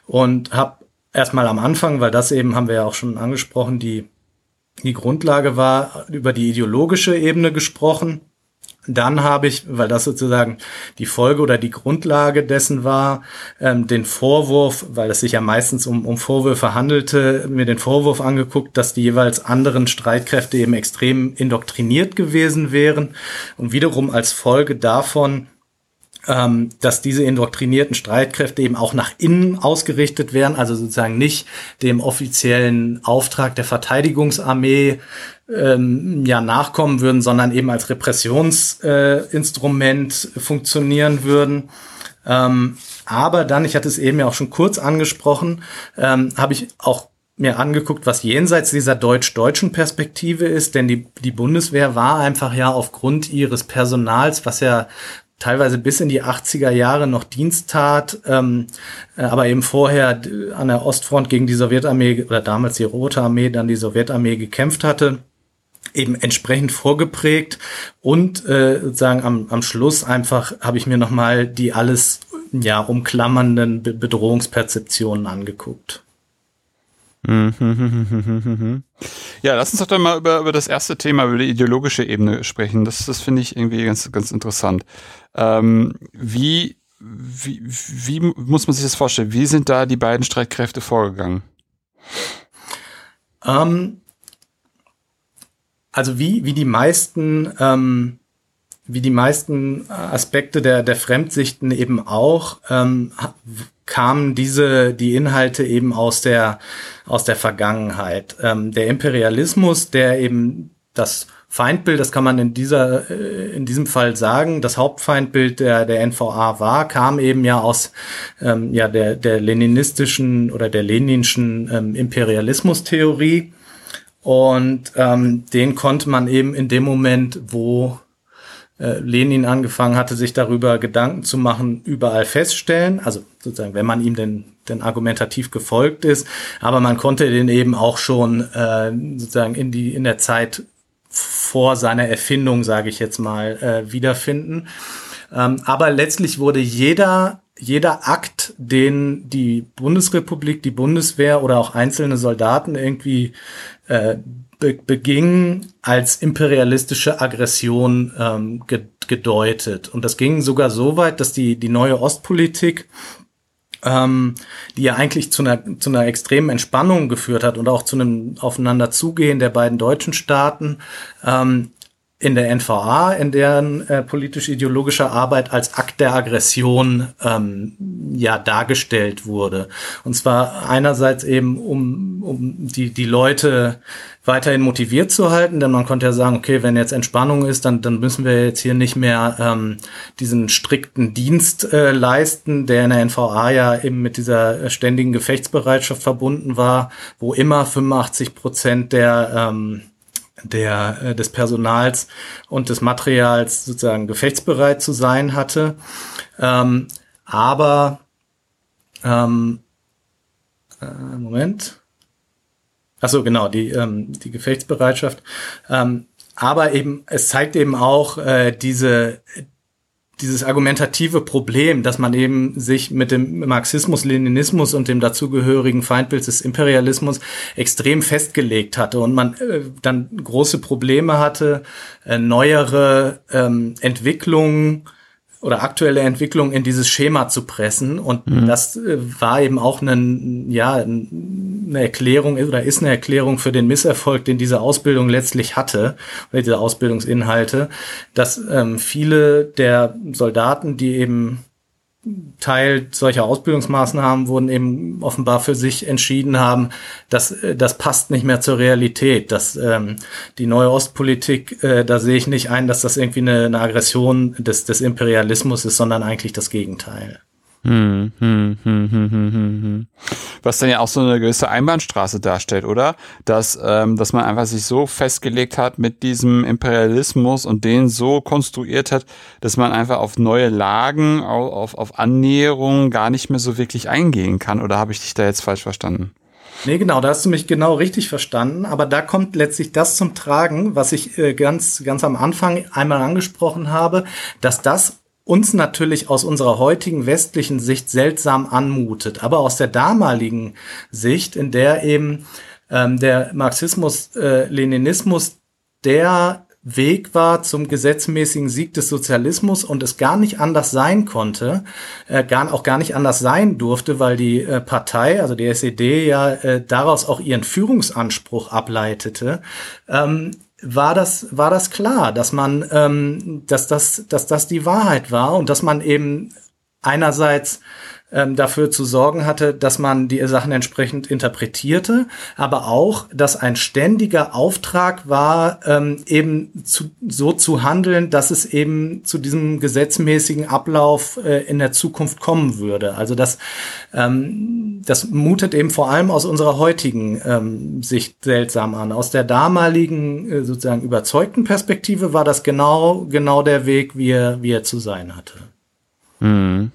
und habe erstmal am Anfang, weil das eben haben wir ja auch schon angesprochen, die die Grundlage war, über die ideologische Ebene gesprochen. Dann habe ich, weil das sozusagen die Folge oder die Grundlage dessen war, ähm, den Vorwurf, weil es sich ja meistens um, um Vorwürfe handelte, mir den Vorwurf angeguckt, dass die jeweils anderen Streitkräfte eben extrem indoktriniert gewesen wären und wiederum als Folge davon ähm, dass diese indoktrinierten Streitkräfte eben auch nach innen ausgerichtet werden, also sozusagen nicht dem offiziellen Auftrag der Verteidigungsarmee ähm, ja nachkommen würden, sondern eben als Repressionsinstrument äh, funktionieren würden. Ähm, aber dann, ich hatte es eben ja auch schon kurz angesprochen, ähm, habe ich auch mir angeguckt, was jenseits dieser deutsch-deutschen Perspektive ist, denn die, die Bundeswehr war einfach ja aufgrund ihres Personals, was ja teilweise bis in die 80er Jahre noch Dienst tat, ähm, äh, aber eben vorher an der Ostfront gegen die Sowjetarmee oder damals die Rote Armee, dann die Sowjetarmee gekämpft hatte eben entsprechend vorgeprägt und äh, sozusagen am, am Schluss einfach habe ich mir nochmal die alles ja umklammernden Be Bedrohungsperzeptionen angeguckt. Ja, lass uns doch dann mal über, über das erste Thema, über die ideologische Ebene sprechen. Das, das finde ich irgendwie ganz, ganz interessant. Ähm, wie, wie, wie muss man sich das vorstellen? Wie sind da die beiden Streitkräfte vorgegangen? Ähm, also wie, wie die meisten, ähm, wie die meisten Aspekte der, der Fremdsichten eben auch, ähm, kamen diese, die Inhalte eben aus der, aus der Vergangenheit. Ähm, der Imperialismus, der eben das Feindbild, das kann man in dieser, äh, in diesem Fall sagen, das Hauptfeindbild der, der NVA war, kam eben ja aus, ähm, ja, der, der leninistischen oder der leninschen ähm, Imperialismustheorie. Und ähm, den konnte man eben in dem Moment, wo äh, Lenin angefangen hatte, sich darüber Gedanken zu machen, überall feststellen. Also sozusagen, wenn man ihm denn, denn argumentativ gefolgt ist. Aber man konnte den eben auch schon äh, sozusagen in die in der Zeit vor seiner Erfindung, sage ich jetzt mal, äh, wiederfinden. Ähm, aber letztlich wurde jeder jeder Akt, den die Bundesrepublik, die Bundeswehr oder auch einzelne Soldaten irgendwie äh, be beging als imperialistische Aggression ähm, ge gedeutet. Und das ging sogar so weit, dass die, die neue Ostpolitik, ähm, die ja eigentlich zu einer, zu einer extremen Entspannung geführt hat und auch zu einem Aufeinanderzugehen der beiden deutschen Staaten, ähm, in der NVA, in deren äh, politisch-ideologischer Arbeit als Akt der Aggression ähm, ja dargestellt wurde. Und zwar einerseits eben, um, um die, die Leute weiterhin motiviert zu halten, denn man konnte ja sagen, okay, wenn jetzt Entspannung ist, dann, dann müssen wir jetzt hier nicht mehr ähm, diesen strikten Dienst äh, leisten, der in der NVA ja eben mit dieser ständigen Gefechtsbereitschaft verbunden war, wo immer 85 Prozent der ähm, der, äh, des Personals und des Materials sozusagen gefechtsbereit zu sein hatte. Ähm, aber ähm, äh, Moment. Ach so, genau, die, ähm, die Gefechtsbereitschaft. Ähm, aber eben, es zeigt eben auch äh, diese, dieses argumentative Problem, dass man eben sich mit dem Marxismus, Leninismus und dem dazugehörigen Feindbild des Imperialismus extrem festgelegt hatte und man äh, dann große Probleme hatte, äh, neuere ähm, Entwicklungen oder aktuelle Entwicklung in dieses Schema zu pressen. Und mhm. das äh, war eben auch eine, ja, eine Erklärung oder ist eine Erklärung für den Misserfolg, den diese Ausbildung letztlich hatte, oder diese Ausbildungsinhalte, dass ähm, viele der Soldaten, die eben Teil solcher Ausbildungsmaßnahmen wurden eben offenbar für sich entschieden haben, dass äh, das passt nicht mehr zur Realität. Dass ähm, die neue Ostpolitik, äh, da sehe ich nicht ein, dass das irgendwie eine, eine Aggression des, des Imperialismus ist, sondern eigentlich das Gegenteil. Hm, hm, hm. Was dann ja auch so eine gewisse Einbahnstraße darstellt, oder? Dass, ähm, dass man einfach sich so festgelegt hat mit diesem Imperialismus und den so konstruiert hat, dass man einfach auf neue Lagen, auf, auf Annäherungen gar nicht mehr so wirklich eingehen kann. Oder habe ich dich da jetzt falsch verstanden? Nee, genau, da hast du mich genau richtig verstanden. Aber da kommt letztlich das zum Tragen, was ich äh, ganz, ganz am Anfang einmal angesprochen habe, dass das uns natürlich aus unserer heutigen westlichen Sicht seltsam anmutet, aber aus der damaligen Sicht, in der eben ähm, der Marxismus, äh, Leninismus der Weg war zum gesetzmäßigen Sieg des Sozialismus und es gar nicht anders sein konnte, äh, gar, auch gar nicht anders sein durfte, weil die äh, Partei, also die SED, ja äh, daraus auch ihren Führungsanspruch ableitete, ähm, war das, war das klar, dass man, ähm, dass das, dass das die Wahrheit war und dass man eben einerseits ähm, dafür zu sorgen hatte, dass man die Sachen entsprechend interpretierte, aber auch, dass ein ständiger Auftrag war, ähm, eben zu, so zu handeln, dass es eben zu diesem gesetzmäßigen Ablauf äh, in der Zukunft kommen würde. Also das, ähm, das mutet eben vor allem aus unserer heutigen ähm, Sicht seltsam an. Aus der damaligen äh, sozusagen überzeugten Perspektive war das genau genau der Weg, wie er, wie er zu sein hatte. Mhm.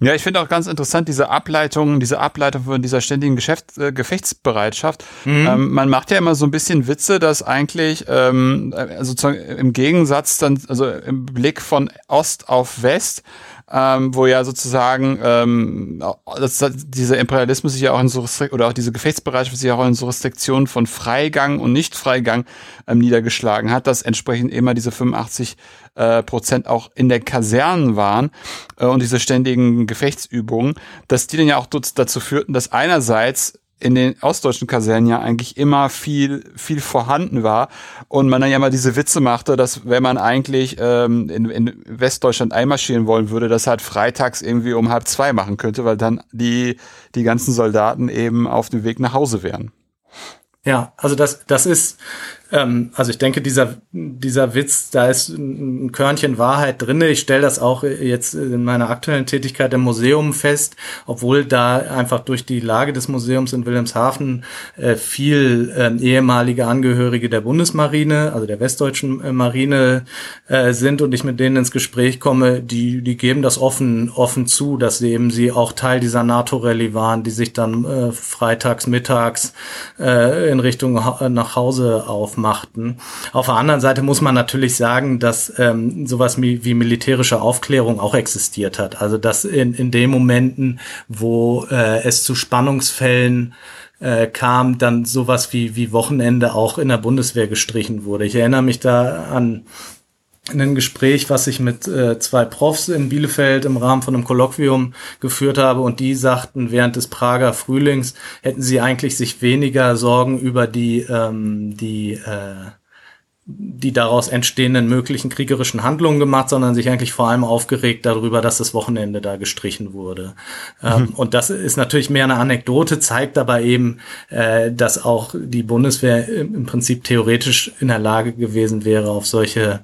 Ja, ich finde auch ganz interessant diese Ableitung, diese Ableitung von dieser ständigen Geschäft, äh, Gefechtsbereitschaft. Mhm. Ähm, man macht ja immer so ein bisschen Witze, dass eigentlich ähm, äh, sozusagen im Gegensatz dann, also im Blick von Ost auf West, ähm, wo ja sozusagen ähm, das, dieser Imperialismus sich ja auch in so oder auch diese Gefechtsbereitschaft sich auch in so Restriktionen von Freigang und Nichtfreigang ähm, niedergeschlagen hat, dass entsprechend immer diese 85 äh, Prozent auch in der Kasernen waren äh, und diese ständigen Gefechtsübungen, dass die dann ja auch dazu führten, dass einerseits in den ostdeutschen Kasernen ja eigentlich immer viel, viel vorhanden war und man dann ja mal diese Witze machte, dass wenn man eigentlich ähm, in, in Westdeutschland einmarschieren wollen würde, das halt freitags irgendwie um halb zwei machen könnte, weil dann die, die ganzen Soldaten eben auf dem Weg nach Hause wären. Ja, also das, das ist, ähm, also ich denke, dieser, dieser Witz, da ist ein Körnchen Wahrheit drinne. Ich stelle das auch jetzt in meiner aktuellen Tätigkeit im Museum fest, obwohl da einfach durch die Lage des Museums in Wilhelmshaven äh, viel äh, ehemalige Angehörige der Bundesmarine, also der westdeutschen äh, Marine äh, sind und ich mit denen ins Gespräch komme, die, die geben das offen, offen zu, dass sie eben sie auch Teil dieser NATO-Rallye waren, die sich dann äh, freitags, mittags äh, in Richtung nach Hause aufmachen machten. Auf der anderen Seite muss man natürlich sagen, dass ähm, sowas wie, wie militärische Aufklärung auch existiert hat. Also dass in, in den Momenten, wo äh, es zu Spannungsfällen äh, kam, dann sowas wie, wie Wochenende auch in der Bundeswehr gestrichen wurde. Ich erinnere mich da an ein Gespräch, was ich mit äh, zwei Profs in Bielefeld im Rahmen von einem Kolloquium geführt habe und die sagten, während des Prager Frühlings hätten sie eigentlich sich weniger Sorgen über die, ähm, die äh, die daraus entstehenden möglichen kriegerischen Handlungen gemacht, sondern sich eigentlich vor allem aufgeregt darüber, dass das Wochenende da gestrichen wurde. Ähm, mhm. Ähm, und das ist natürlich mehr eine Anekdote, zeigt aber eben, äh, dass auch die Bundeswehr im Prinzip theoretisch in der Lage gewesen wäre, auf solche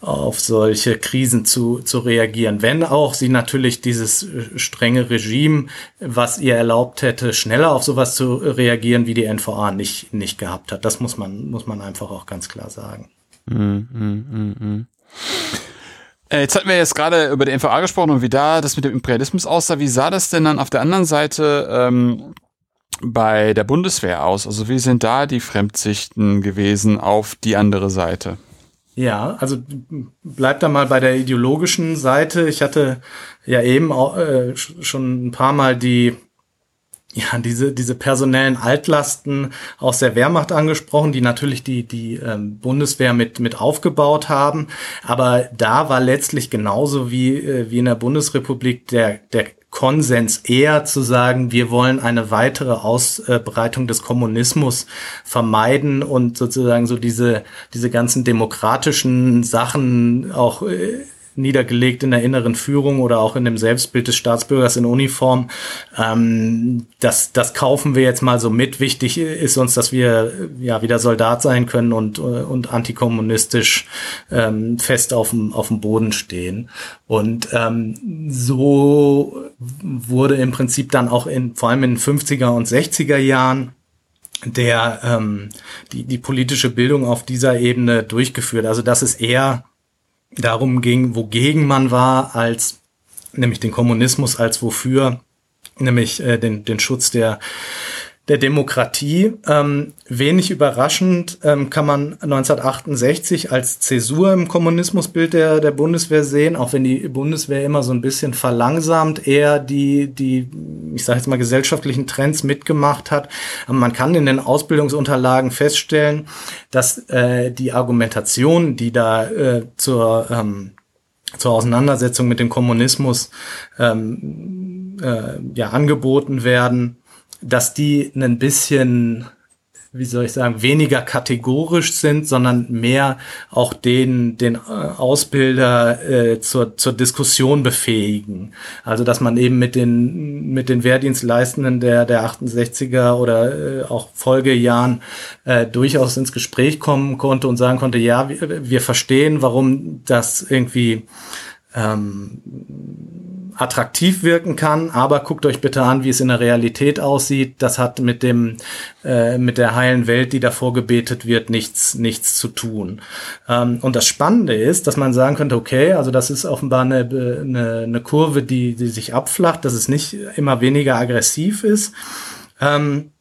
auf solche Krisen zu, zu reagieren. Wenn auch sie natürlich dieses äh, strenge Regime, was ihr erlaubt hätte, schneller auf sowas zu reagieren, wie die NVA nicht, nicht gehabt hat. Das muss man, muss man einfach auch ganz klar sagen. Mm, mm, mm. Äh, jetzt hatten wir jetzt gerade über die NVA gesprochen und wie da das mit dem Imperialismus aussah. Wie sah das denn dann auf der anderen Seite ähm, bei der Bundeswehr aus? Also wie sind da die Fremdsichten gewesen auf die andere Seite? Ja, also bleibt da mal bei der ideologischen Seite. Ich hatte ja eben auch, äh, schon ein paar Mal die ja, diese, diese personellen Altlasten aus der Wehrmacht angesprochen, die natürlich die, die ähm, Bundeswehr mit, mit aufgebaut haben. Aber da war letztlich genauso wie, äh, wie in der Bundesrepublik der, der Konsens eher zu sagen, wir wollen eine weitere Ausbreitung des Kommunismus vermeiden und sozusagen so diese, diese ganzen demokratischen Sachen auch äh, niedergelegt in der inneren Führung oder auch in dem Selbstbild des Staatsbürgers in Uniform. Ähm, das, das kaufen wir jetzt mal so mit. Wichtig ist uns, dass wir ja wieder Soldat sein können und, und antikommunistisch ähm, fest auf dem, auf dem Boden stehen. Und ähm, so wurde im Prinzip dann auch in, vor allem in den 50er und 60er Jahren der ähm, die, die politische Bildung auf dieser Ebene durchgeführt. Also das ist eher darum ging, wogegen man war, als nämlich den Kommunismus als wofür, nämlich äh, den, den Schutz der der Demokratie. Ähm, wenig überraschend ähm, kann man 1968 als Zäsur im Kommunismusbild der, der Bundeswehr sehen, auch wenn die Bundeswehr immer so ein bisschen verlangsamt eher die, die ich sage jetzt mal, gesellschaftlichen Trends mitgemacht hat. Man kann in den Ausbildungsunterlagen feststellen, dass äh, die Argumentation, die da äh, zur ähm, zur Auseinandersetzung mit dem Kommunismus ähm, äh, ja angeboten werden, dass die ein bisschen, wie soll ich sagen, weniger kategorisch sind, sondern mehr auch den, den äh, Ausbilder äh, zur, zur Diskussion befähigen. Also, dass man eben mit den, mit den Wehrdienstleistenden der, der 68er oder äh, auch Folgejahren äh, durchaus ins Gespräch kommen konnte und sagen konnte, ja, wir, wir verstehen, warum das irgendwie ähm, attraktiv wirken kann, aber guckt euch bitte an, wie es in der Realität aussieht. Das hat mit dem äh, mit der heilen Welt, die davor gebetet wird, nichts nichts zu tun. Ähm, und das Spannende ist, dass man sagen könnte, okay, also das ist offenbar eine, eine, eine Kurve, die die sich abflacht, dass es nicht immer weniger aggressiv ist. Ähm,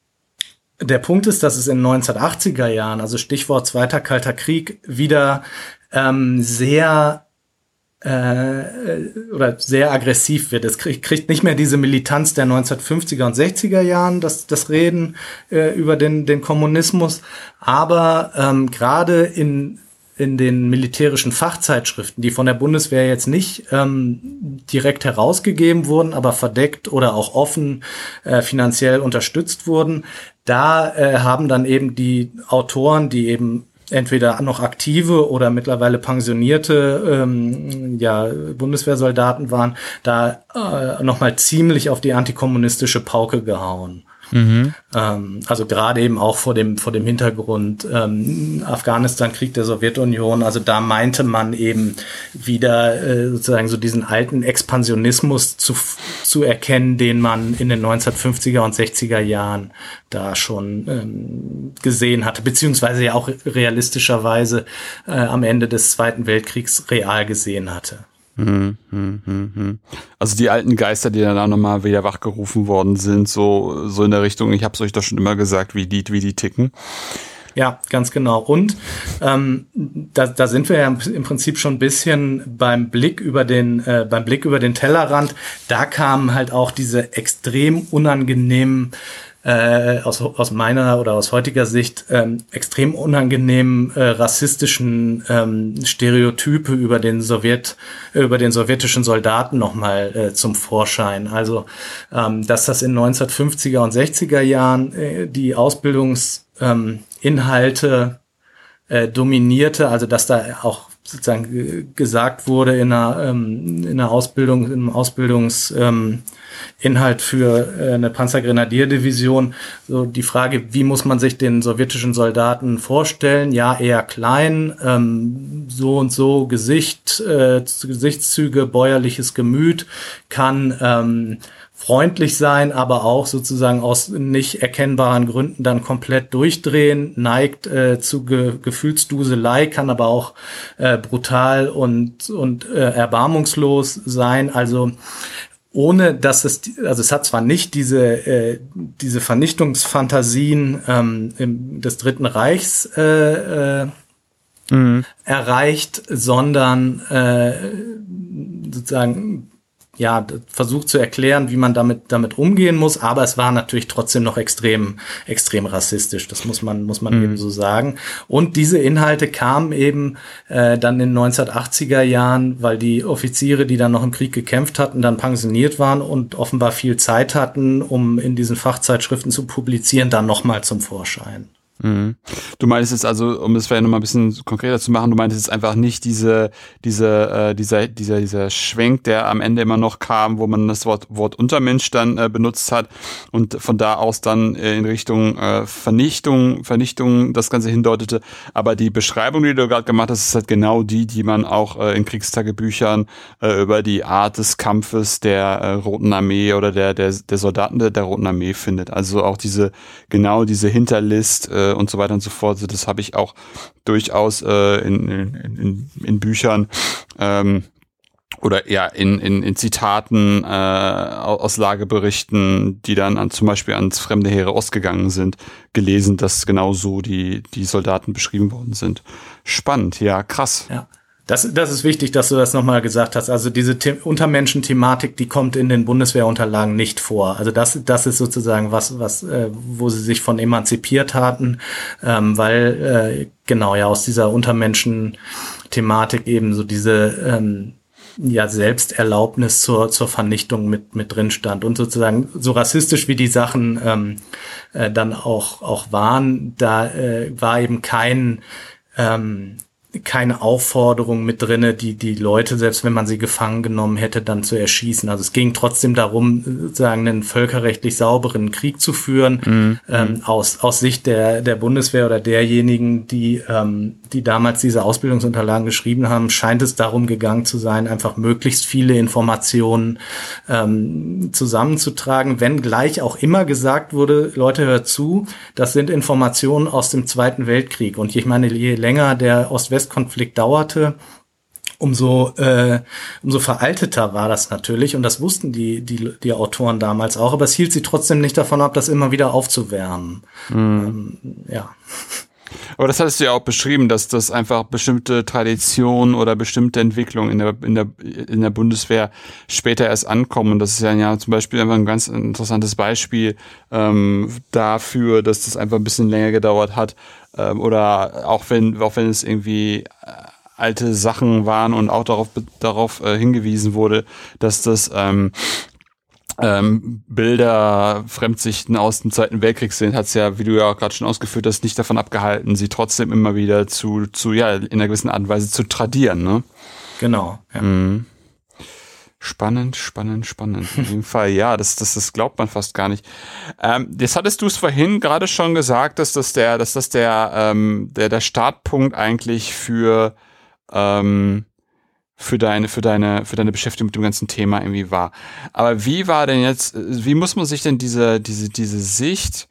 der Punkt ist, dass es in den 1980er Jahren, also Stichwort Zweiter Kalter Krieg, wieder ähm, sehr äh, oder sehr aggressiv wird. Es kriegt, kriegt nicht mehr diese Militanz der 1950er und 60er Jahren, das, das Reden äh, über den, den Kommunismus, aber ähm, gerade in in den militärischen Fachzeitschriften, die von der Bundeswehr jetzt nicht ähm, direkt herausgegeben wurden, aber verdeckt oder auch offen äh, finanziell unterstützt wurden, da äh, haben dann eben die Autoren, die eben entweder noch aktive oder mittlerweile pensionierte ähm, ja, Bundeswehrsoldaten waren, da äh, nochmal ziemlich auf die antikommunistische Pauke gehauen. Mhm. Ähm, also gerade eben auch vor dem, vor dem Hintergrund ähm, Afghanistan-Krieg der Sowjetunion. Also da meinte man eben wieder äh, sozusagen so diesen alten Expansionismus zu, zu erkennen, den man in den 1950er und 60er Jahren da schon ähm, gesehen hatte, beziehungsweise ja auch realistischerweise äh, am Ende des Zweiten Weltkriegs real gesehen hatte. Also die alten Geister, die dann auch nochmal wieder wachgerufen worden sind, so, so in der Richtung, ich habe es euch doch schon immer gesagt, wie die, wie die ticken. Ja, ganz genau. Und ähm, da, da sind wir ja im Prinzip schon ein bisschen beim Blick über den äh, beim Blick über den Tellerrand. Da kamen halt auch diese extrem unangenehmen äh, aus, aus meiner oder aus heutiger Sicht ähm, extrem unangenehmen äh, rassistischen ähm, Stereotype über den Sowjet, äh, über den sowjetischen Soldaten nochmal äh, zum Vorschein. Also, ähm, dass das in 1950er und 60er Jahren äh, die Ausbildungsinhalte äh, dominierte, also dass da auch sozusagen gesagt wurde in einer, ähm, in einer Ausbildung, im Ausbildungs ähm, Inhalt für äh, eine Panzergrenadierdivision. So die Frage, wie muss man sich den sowjetischen Soldaten vorstellen? Ja, eher klein, ähm, so und so Gesicht, äh, Gesichtszüge, bäuerliches Gemüt, kann ähm, freundlich sein, aber auch sozusagen aus nicht erkennbaren Gründen dann komplett durchdrehen, neigt äh, zu Ge Gefühlsduselei, kann aber auch äh, brutal und, und äh, erbarmungslos sein. Also ohne dass es, also es hat zwar nicht diese, äh, diese Vernichtungsfantasien ähm, im, des Dritten Reichs äh, äh, mhm. erreicht, sondern äh, sozusagen ja, versucht zu erklären, wie man damit, damit umgehen muss, aber es war natürlich trotzdem noch extrem, extrem rassistisch. Das muss man, muss man mhm. eben so sagen. Und diese Inhalte kamen eben äh, dann in den 1980er Jahren, weil die Offiziere, die dann noch im Krieg gekämpft hatten, dann pensioniert waren und offenbar viel Zeit hatten, um in diesen Fachzeitschriften zu publizieren, dann nochmal zum Vorschein. Mhm. Du meinst jetzt also, um das vielleicht nochmal ein bisschen konkreter zu machen, du meinst jetzt einfach nicht diese, diese, äh, dieser, dieser, dieser Schwenk, der am Ende immer noch kam, wo man das Wort, Wort Untermensch dann äh, benutzt hat und von da aus dann äh, in Richtung äh, Vernichtung, Vernichtung das Ganze hindeutete. Aber die Beschreibung, die du gerade gemacht hast, ist halt genau die, die man auch äh, in Kriegstagebüchern äh, über die Art des Kampfes der äh, Roten Armee oder der, der, der Soldaten der, der Roten Armee findet. Also auch diese, genau diese Hinterlist, äh, und so weiter und so fort. Also das habe ich auch durchaus äh, in, in, in, Büchern ähm, oder eher in, in, in Zitaten äh, aus Lageberichten, die dann an, zum Beispiel ans fremde Heere ausgegangen sind, gelesen, dass genau so die, die Soldaten beschrieben worden sind. Spannend, ja, krass. Ja. Das, das ist wichtig, dass du das nochmal gesagt hast. Also diese The Untermenschen-Thematik, die kommt in den Bundeswehrunterlagen nicht vor. Also das, das ist sozusagen was, was, äh, wo sie sich von emanzipiert hatten, ähm, weil äh, genau ja aus dieser Untermenschen-Thematik eben so diese ähm, ja Selbsterlaubnis zur zur Vernichtung mit mit drin stand und sozusagen so rassistisch wie die Sachen ähm, äh, dann auch auch waren, da äh, war eben kein ähm, keine Aufforderung mit drinne, die die Leute, selbst wenn man sie gefangen genommen hätte, dann zu erschießen. Also es ging trotzdem darum, sozusagen einen völkerrechtlich sauberen Krieg zu führen, mhm. ähm, aus, aus Sicht der, der Bundeswehr oder derjenigen, die, ähm, die damals diese Ausbildungsunterlagen geschrieben haben, scheint es darum gegangen zu sein, einfach möglichst viele Informationen ähm, zusammenzutragen, wenn gleich auch immer gesagt wurde, Leute, hört zu, das sind Informationen aus dem Zweiten Weltkrieg. Und ich meine, je länger der Ost Ost-West-Konflikt dauerte, umso, äh, umso veralteter war das natürlich. Und das wussten die, die, die Autoren damals auch. Aber es hielt sie trotzdem nicht davon ab, das immer wieder aufzuwärmen. Mhm. Ähm, ja. Aber das hattest du ja auch beschrieben, dass das einfach bestimmte Traditionen oder bestimmte Entwicklungen in der, in der, in der Bundeswehr später erst ankommen. Und das ist ja, ja zum Beispiel einfach ein ganz interessantes Beispiel ähm, dafür, dass das einfach ein bisschen länger gedauert hat, ähm, oder auch wenn, auch wenn es irgendwie äh, alte Sachen waren und auch darauf, darauf äh, hingewiesen wurde, dass das ähm, ähm, Bilder, Fremdsichten aus dem Zweiten Weltkrieg sind, hat es ja, wie du ja auch gerade schon ausgeführt hast, nicht davon abgehalten, sie trotzdem immer wieder zu, zu ja, in einer gewissen Art und Weise zu tradieren, ne? Genau. Ja. Mhm. Spannend, spannend, spannend. Auf jeden Fall, ja, das, das, das glaubt man fast gar nicht. Ähm, jetzt hattest du es vorhin gerade schon gesagt, dass das der, dass das der, ähm, der, der Startpunkt eigentlich für, ähm, für deine, für deine, für deine Beschäftigung mit dem ganzen Thema irgendwie war. Aber wie war denn jetzt, wie muss man sich denn diese, diese, diese Sicht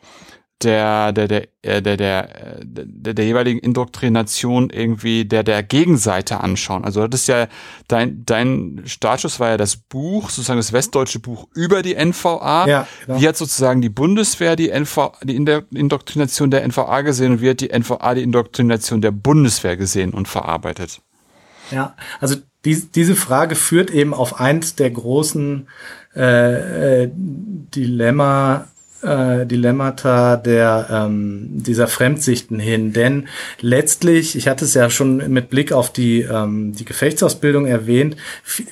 der, der, der, der, der, der, der, der jeweiligen Indoktrination irgendwie der, der Gegenseite anschauen. Also das ist ja, dein, dein Startschuss war ja das Buch, sozusagen das westdeutsche Buch über die NVA. Ja, genau. Wie hat sozusagen die Bundeswehr die, NV, die Indoktrination der NVA gesehen und wie hat die NVA die Indoktrination der Bundeswehr gesehen und verarbeitet? Ja, also die, diese Frage führt eben auf eins der großen äh, äh, Dilemma äh, Dilemmata der ähm, dieser Fremdsichten hin, denn letztlich, ich hatte es ja schon mit Blick auf die ähm, die Gefechtsausbildung erwähnt,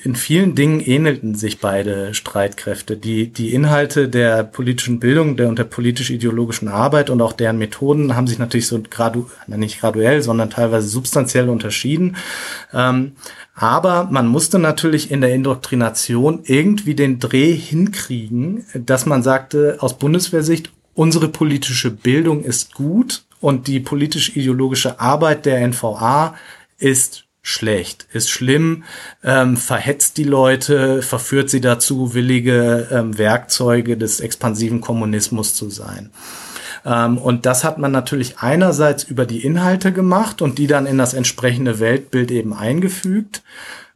in vielen Dingen ähnelten sich beide Streitkräfte. Die die Inhalte der politischen Bildung, der und der politisch-ideologischen Arbeit und auch deren Methoden haben sich natürlich so gradu nicht graduell, sondern teilweise substanziell unterschieden. Ähm, aber man musste natürlich in der Indoktrination irgendwie den Dreh hinkriegen, dass man sagte, aus Bundeswehrsicht, unsere politische Bildung ist gut und die politisch-ideologische Arbeit der NVA ist schlecht, ist schlimm, ähm, verhetzt die Leute, verführt sie dazu, willige ähm, Werkzeuge des expansiven Kommunismus zu sein. Ähm, und das hat man natürlich einerseits über die Inhalte gemacht und die dann in das entsprechende Weltbild eben eingefügt.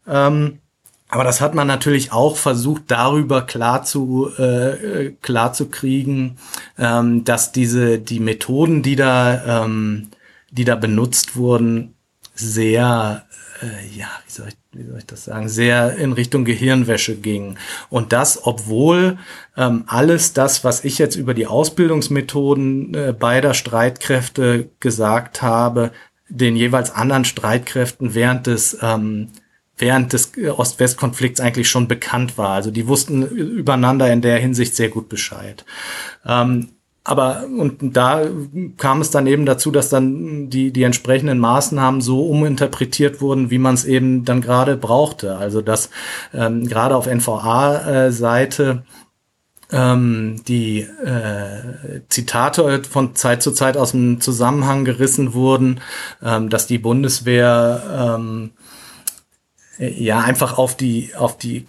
Ähm, aber das hat man natürlich auch versucht, darüber klar zu, äh, klar zu kriegen, ähm, dass diese, die Methoden, die da, ähm, die da benutzt wurden, sehr, äh, ja, wie soll, ich, wie soll ich das sagen, sehr in Richtung Gehirnwäsche gingen. Und das, obwohl ähm, alles das, was ich jetzt über die Ausbildungsmethoden äh, beider Streitkräfte gesagt habe, den jeweils anderen Streitkräften während des ähm, während des Ost-West-Konflikts eigentlich schon bekannt war. Also die wussten übereinander in der Hinsicht sehr gut Bescheid. Ähm, aber und da kam es dann eben dazu, dass dann die die entsprechenden Maßnahmen so uminterpretiert wurden, wie man es eben dann gerade brauchte. Also dass ähm, gerade auf NVA-Seite ähm, die äh, Zitate von Zeit zu Zeit aus dem Zusammenhang gerissen wurden, ähm, dass die Bundeswehr ähm, ja einfach auf die auf die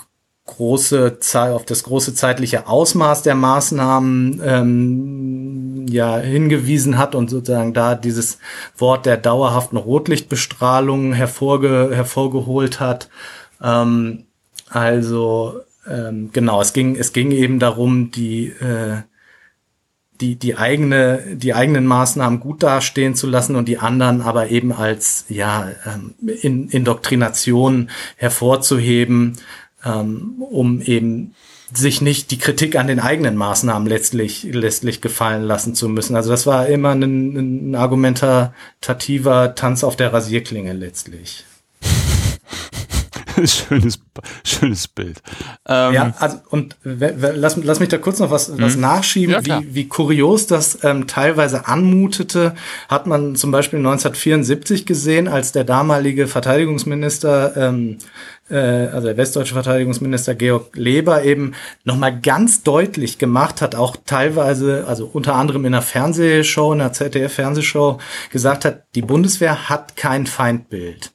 große auf das große zeitliche Ausmaß der Maßnahmen ähm, ja hingewiesen hat und sozusagen da dieses Wort der dauerhaften Rotlichtbestrahlung hervorge hervorgeholt hat. Ähm, also ähm, genau, es ging es ging eben darum, die äh, die, die eigene, die eigenen Maßnahmen gut dastehen zu lassen und die anderen aber eben als, ja, ähm, in, Indoktrination hervorzuheben, ähm, um eben sich nicht die Kritik an den eigenen Maßnahmen letztlich, letztlich gefallen lassen zu müssen. Also das war immer ein, ein argumentativer Tanz auf der Rasierklinge letztlich. schönes, schönes Bild. Ähm, ja, also, und lass, lass mich da kurz noch was, was mhm. nachschieben, ja, wie, wie kurios das ähm, teilweise anmutete, hat man zum Beispiel 1974 gesehen, als der damalige Verteidigungsminister, ähm, äh, also der westdeutsche Verteidigungsminister Georg Leber eben nochmal ganz deutlich gemacht hat, auch teilweise, also unter anderem in einer Fernsehshow, in einer ZDF-Fernsehshow, gesagt hat, die Bundeswehr hat kein Feindbild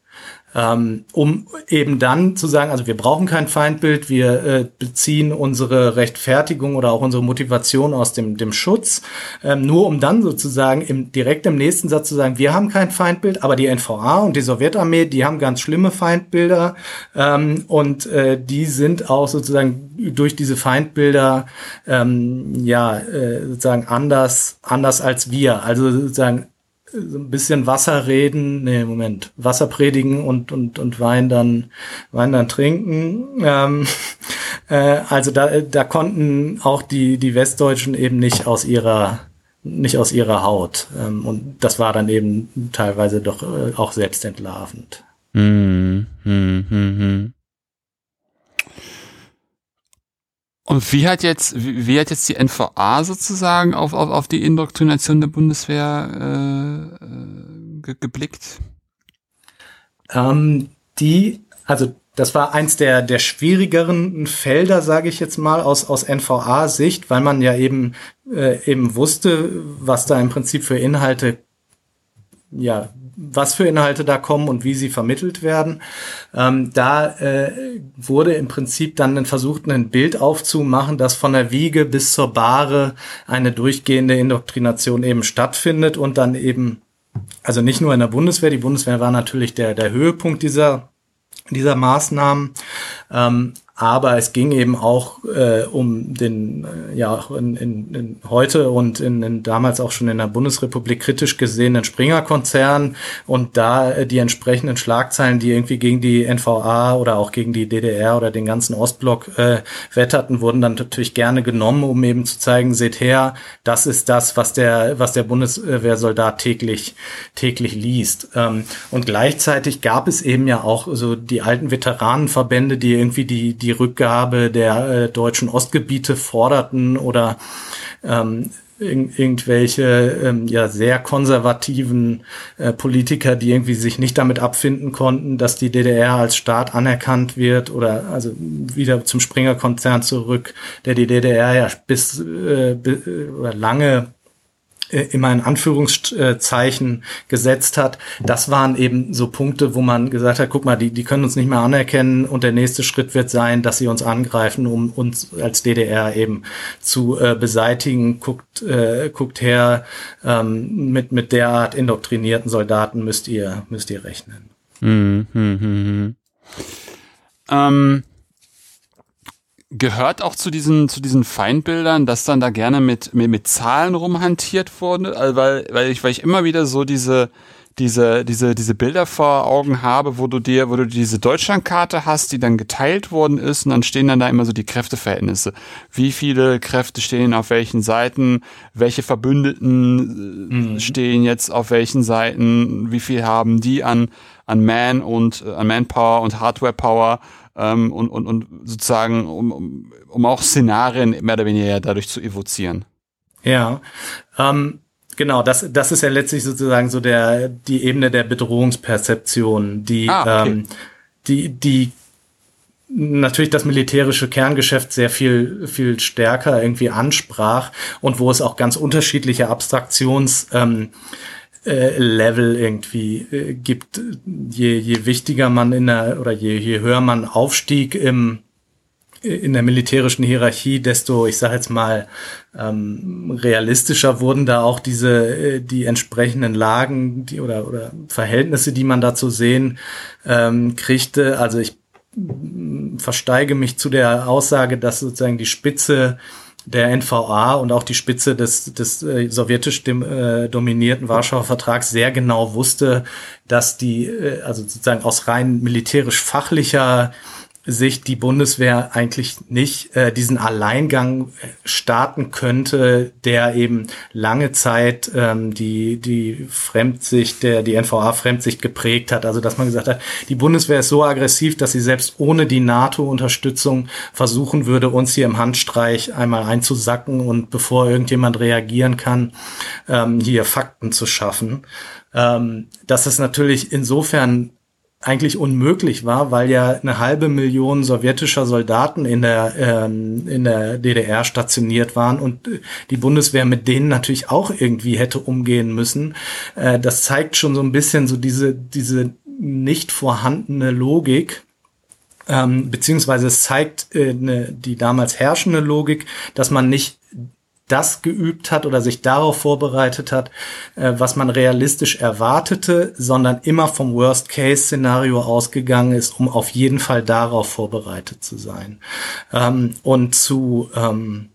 ähm, um eben dann zu sagen, also wir brauchen kein Feindbild, wir äh, beziehen unsere Rechtfertigung oder auch unsere Motivation aus dem, dem Schutz, ähm, nur um dann sozusagen im, direkt im nächsten Satz zu sagen, wir haben kein Feindbild, aber die NVA und die Sowjetarmee, die haben ganz schlimme Feindbilder ähm, und äh, die sind auch sozusagen durch diese Feindbilder ähm, ja äh, sozusagen anders anders als wir. Also sozusagen so ein bisschen Wasser reden, nee, Moment, Wasser predigen und, und, und Wein dann, Wein dann trinken. Ähm, äh, also da, da konnten auch die, die Westdeutschen eben nicht aus ihrer, nicht aus ihrer Haut. Ähm, und das war dann eben teilweise doch äh, auch selbstentlarvend. Hm, hm, hm, hm. Und wie hat jetzt, wie, hat jetzt die NVA sozusagen auf, auf, auf die Indoktrination der Bundeswehr äh, äh ge geblickt? Ähm, die, also das war eins der, der schwierigeren Felder, sage ich jetzt mal, aus, aus NVA-Sicht, weil man ja eben, äh, eben wusste, was da im Prinzip für Inhalte ja, was für Inhalte da kommen und wie sie vermittelt werden. Ähm, da äh, wurde im Prinzip dann versucht, ein Bild aufzumachen, dass von der Wiege bis zur Bahre eine durchgehende Indoktrination eben stattfindet und dann eben, also nicht nur in der Bundeswehr, die Bundeswehr war natürlich der, der Höhepunkt dieser dieser Maßnahmen, ähm, aber es ging eben auch äh, um den, äh, ja, in, in, in heute und in, in damals auch schon in der Bundesrepublik kritisch gesehenen Springer-Konzern und da äh, die entsprechenden Schlagzeilen, die irgendwie gegen die NVA oder auch gegen die DDR oder den ganzen Ostblock äh, wetterten, wurden dann natürlich gerne genommen, um eben zu zeigen, seht her, das ist das, was der, was der Bundeswehrsoldat täglich, täglich liest. Ähm, und gleichzeitig gab es eben ja auch so die alten Veteranenverbände, die irgendwie die, die die Rückgabe der äh, deutschen Ostgebiete forderten oder ähm, ir irgendwelche ähm, ja sehr konservativen äh, Politiker, die irgendwie sich nicht damit abfinden konnten, dass die DDR als Staat anerkannt wird oder also wieder zum Springer-Konzern zurück, der die DDR ja bis äh, oder lange äh, immer in Anführungszeichen gesetzt hat. Das waren eben so Punkte, wo man gesagt hat, guck mal, die, die können uns nicht mehr anerkennen und der nächste Schritt wird sein, dass sie uns angreifen, um uns als DDR eben zu äh, beseitigen. Guckt, äh, guckt her, ähm, mit, mit derart indoktrinierten Soldaten müsst ihr, müsst ihr rechnen. Hm, hm, hm, ähm, gehört auch zu diesen, zu diesen Feindbildern, dass dann da gerne mit, mit, mit Zahlen rumhantiert wurde, also weil, weil ich, weil ich immer wieder so diese, diese, diese, diese Bilder vor Augen habe, wo du dir, wo du diese Deutschlandkarte hast, die dann geteilt worden ist und dann stehen dann da immer so die Kräfteverhältnisse. Wie viele Kräfte stehen auf welchen Seiten, welche Verbündeten äh, mhm. stehen jetzt auf welchen Seiten, wie viel haben die an, an Man und äh, an Manpower und Hardware Power ähm, und, und, und sozusagen, um, um, um auch Szenarien mehr oder weniger dadurch zu evozieren. Ja, ähm, Genau, das, das ist ja letztlich sozusagen so der, die Ebene der Bedrohungsperzeption, die, ah, okay. ähm, die, die natürlich das militärische Kerngeschäft sehr viel, viel stärker irgendwie ansprach und wo es auch ganz unterschiedliche Abstraktions, ähm, äh, Level irgendwie äh, gibt. Je, je wichtiger man in der, oder je, je höher man aufstieg im, in der militärischen Hierarchie, desto, ich sage jetzt mal, ähm, realistischer wurden da auch diese äh, die entsprechenden Lagen die, oder oder Verhältnisse, die man dazu sehen ähm, kriegte. Also ich versteige mich zu der Aussage, dass sozusagen die Spitze der NVA und auch die Spitze des, des äh, sowjetisch dem, äh, dominierten Warschauer Vertrags sehr genau wusste, dass die, äh, also sozusagen aus rein militärisch fachlicher sich die Bundeswehr eigentlich nicht äh, diesen Alleingang äh, starten könnte, der eben lange Zeit ähm, die die Fremdsicht der die NVA Fremdsicht geprägt hat. Also dass man gesagt hat, die Bundeswehr ist so aggressiv, dass sie selbst ohne die NATO Unterstützung versuchen würde, uns hier im Handstreich einmal einzusacken und bevor irgendjemand reagieren kann, ähm, hier Fakten zu schaffen. Ähm, das ist natürlich insofern eigentlich unmöglich war, weil ja eine halbe Million sowjetischer Soldaten in der, ähm, in der DDR stationiert waren und die Bundeswehr mit denen natürlich auch irgendwie hätte umgehen müssen. Äh, das zeigt schon so ein bisschen so diese, diese nicht vorhandene Logik, ähm, beziehungsweise es zeigt äh, ne, die damals herrschende Logik, dass man nicht das geübt hat oder sich darauf vorbereitet hat, äh, was man realistisch erwartete, sondern immer vom Worst-Case-Szenario ausgegangen ist, um auf jeden Fall darauf vorbereitet zu sein. Ähm, und zu, ähm,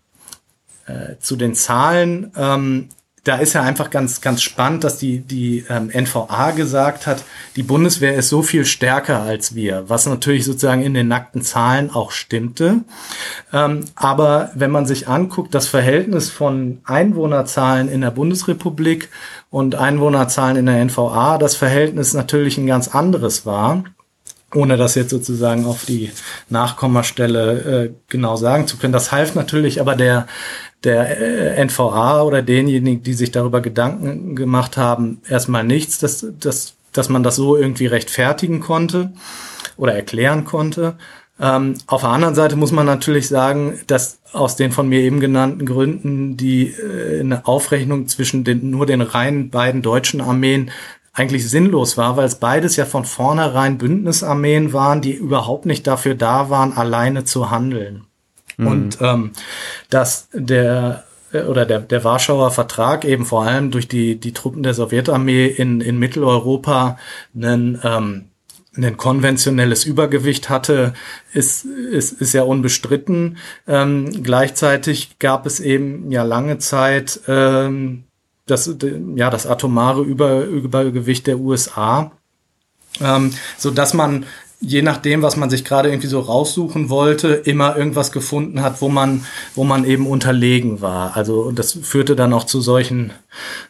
äh, zu den Zahlen, ähm, da ist ja einfach ganz, ganz spannend, dass die, die ähm, NVA gesagt hat, die Bundeswehr ist so viel stärker als wir, was natürlich sozusagen in den nackten Zahlen auch stimmte. Ähm, aber wenn man sich anguckt, das Verhältnis von Einwohnerzahlen in der Bundesrepublik und Einwohnerzahlen in der NVA, das Verhältnis natürlich ein ganz anderes war ohne das jetzt sozusagen auf die Nachkommastelle äh, genau sagen zu können. Das half natürlich aber der, der äh, NVA oder denjenigen, die sich darüber Gedanken gemacht haben, erstmal nichts, dass, dass, dass man das so irgendwie rechtfertigen konnte oder erklären konnte. Ähm, auf der anderen Seite muss man natürlich sagen, dass aus den von mir eben genannten Gründen die äh, eine Aufrechnung zwischen den, nur den reinen beiden deutschen Armeen eigentlich sinnlos war, weil es beides ja von vornherein Bündnisarmeen waren, die überhaupt nicht dafür da waren, alleine zu handeln. Mhm. Und ähm, dass der äh, oder der, der Warschauer Vertrag eben vor allem durch die, die Truppen der Sowjetarmee in, in Mitteleuropa einen, ähm, ein konventionelles Übergewicht hatte, ist, ist, ist ja unbestritten. Ähm, gleichzeitig gab es eben ja lange Zeit ähm, das, ja, das atomare Über, Übergewicht der USA, ähm, so dass man je nachdem, was man sich gerade irgendwie so raussuchen wollte, immer irgendwas gefunden hat, wo man, wo man eben unterlegen war. Also und das führte dann auch zu solchen,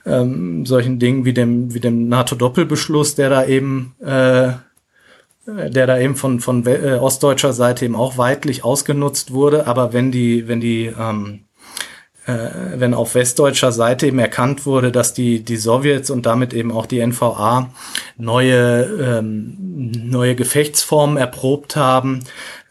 ähm, solchen Dingen wie dem, wie dem NATO-Doppelbeschluss, der da eben, äh, der da eben von von äh, ostdeutscher Seite eben auch weitlich ausgenutzt wurde. Aber wenn die, wenn die ähm, äh, wenn auf westdeutscher Seite eben erkannt wurde, dass die, die Sowjets und damit eben auch die NVA neue, ähm, neue Gefechtsformen erprobt haben,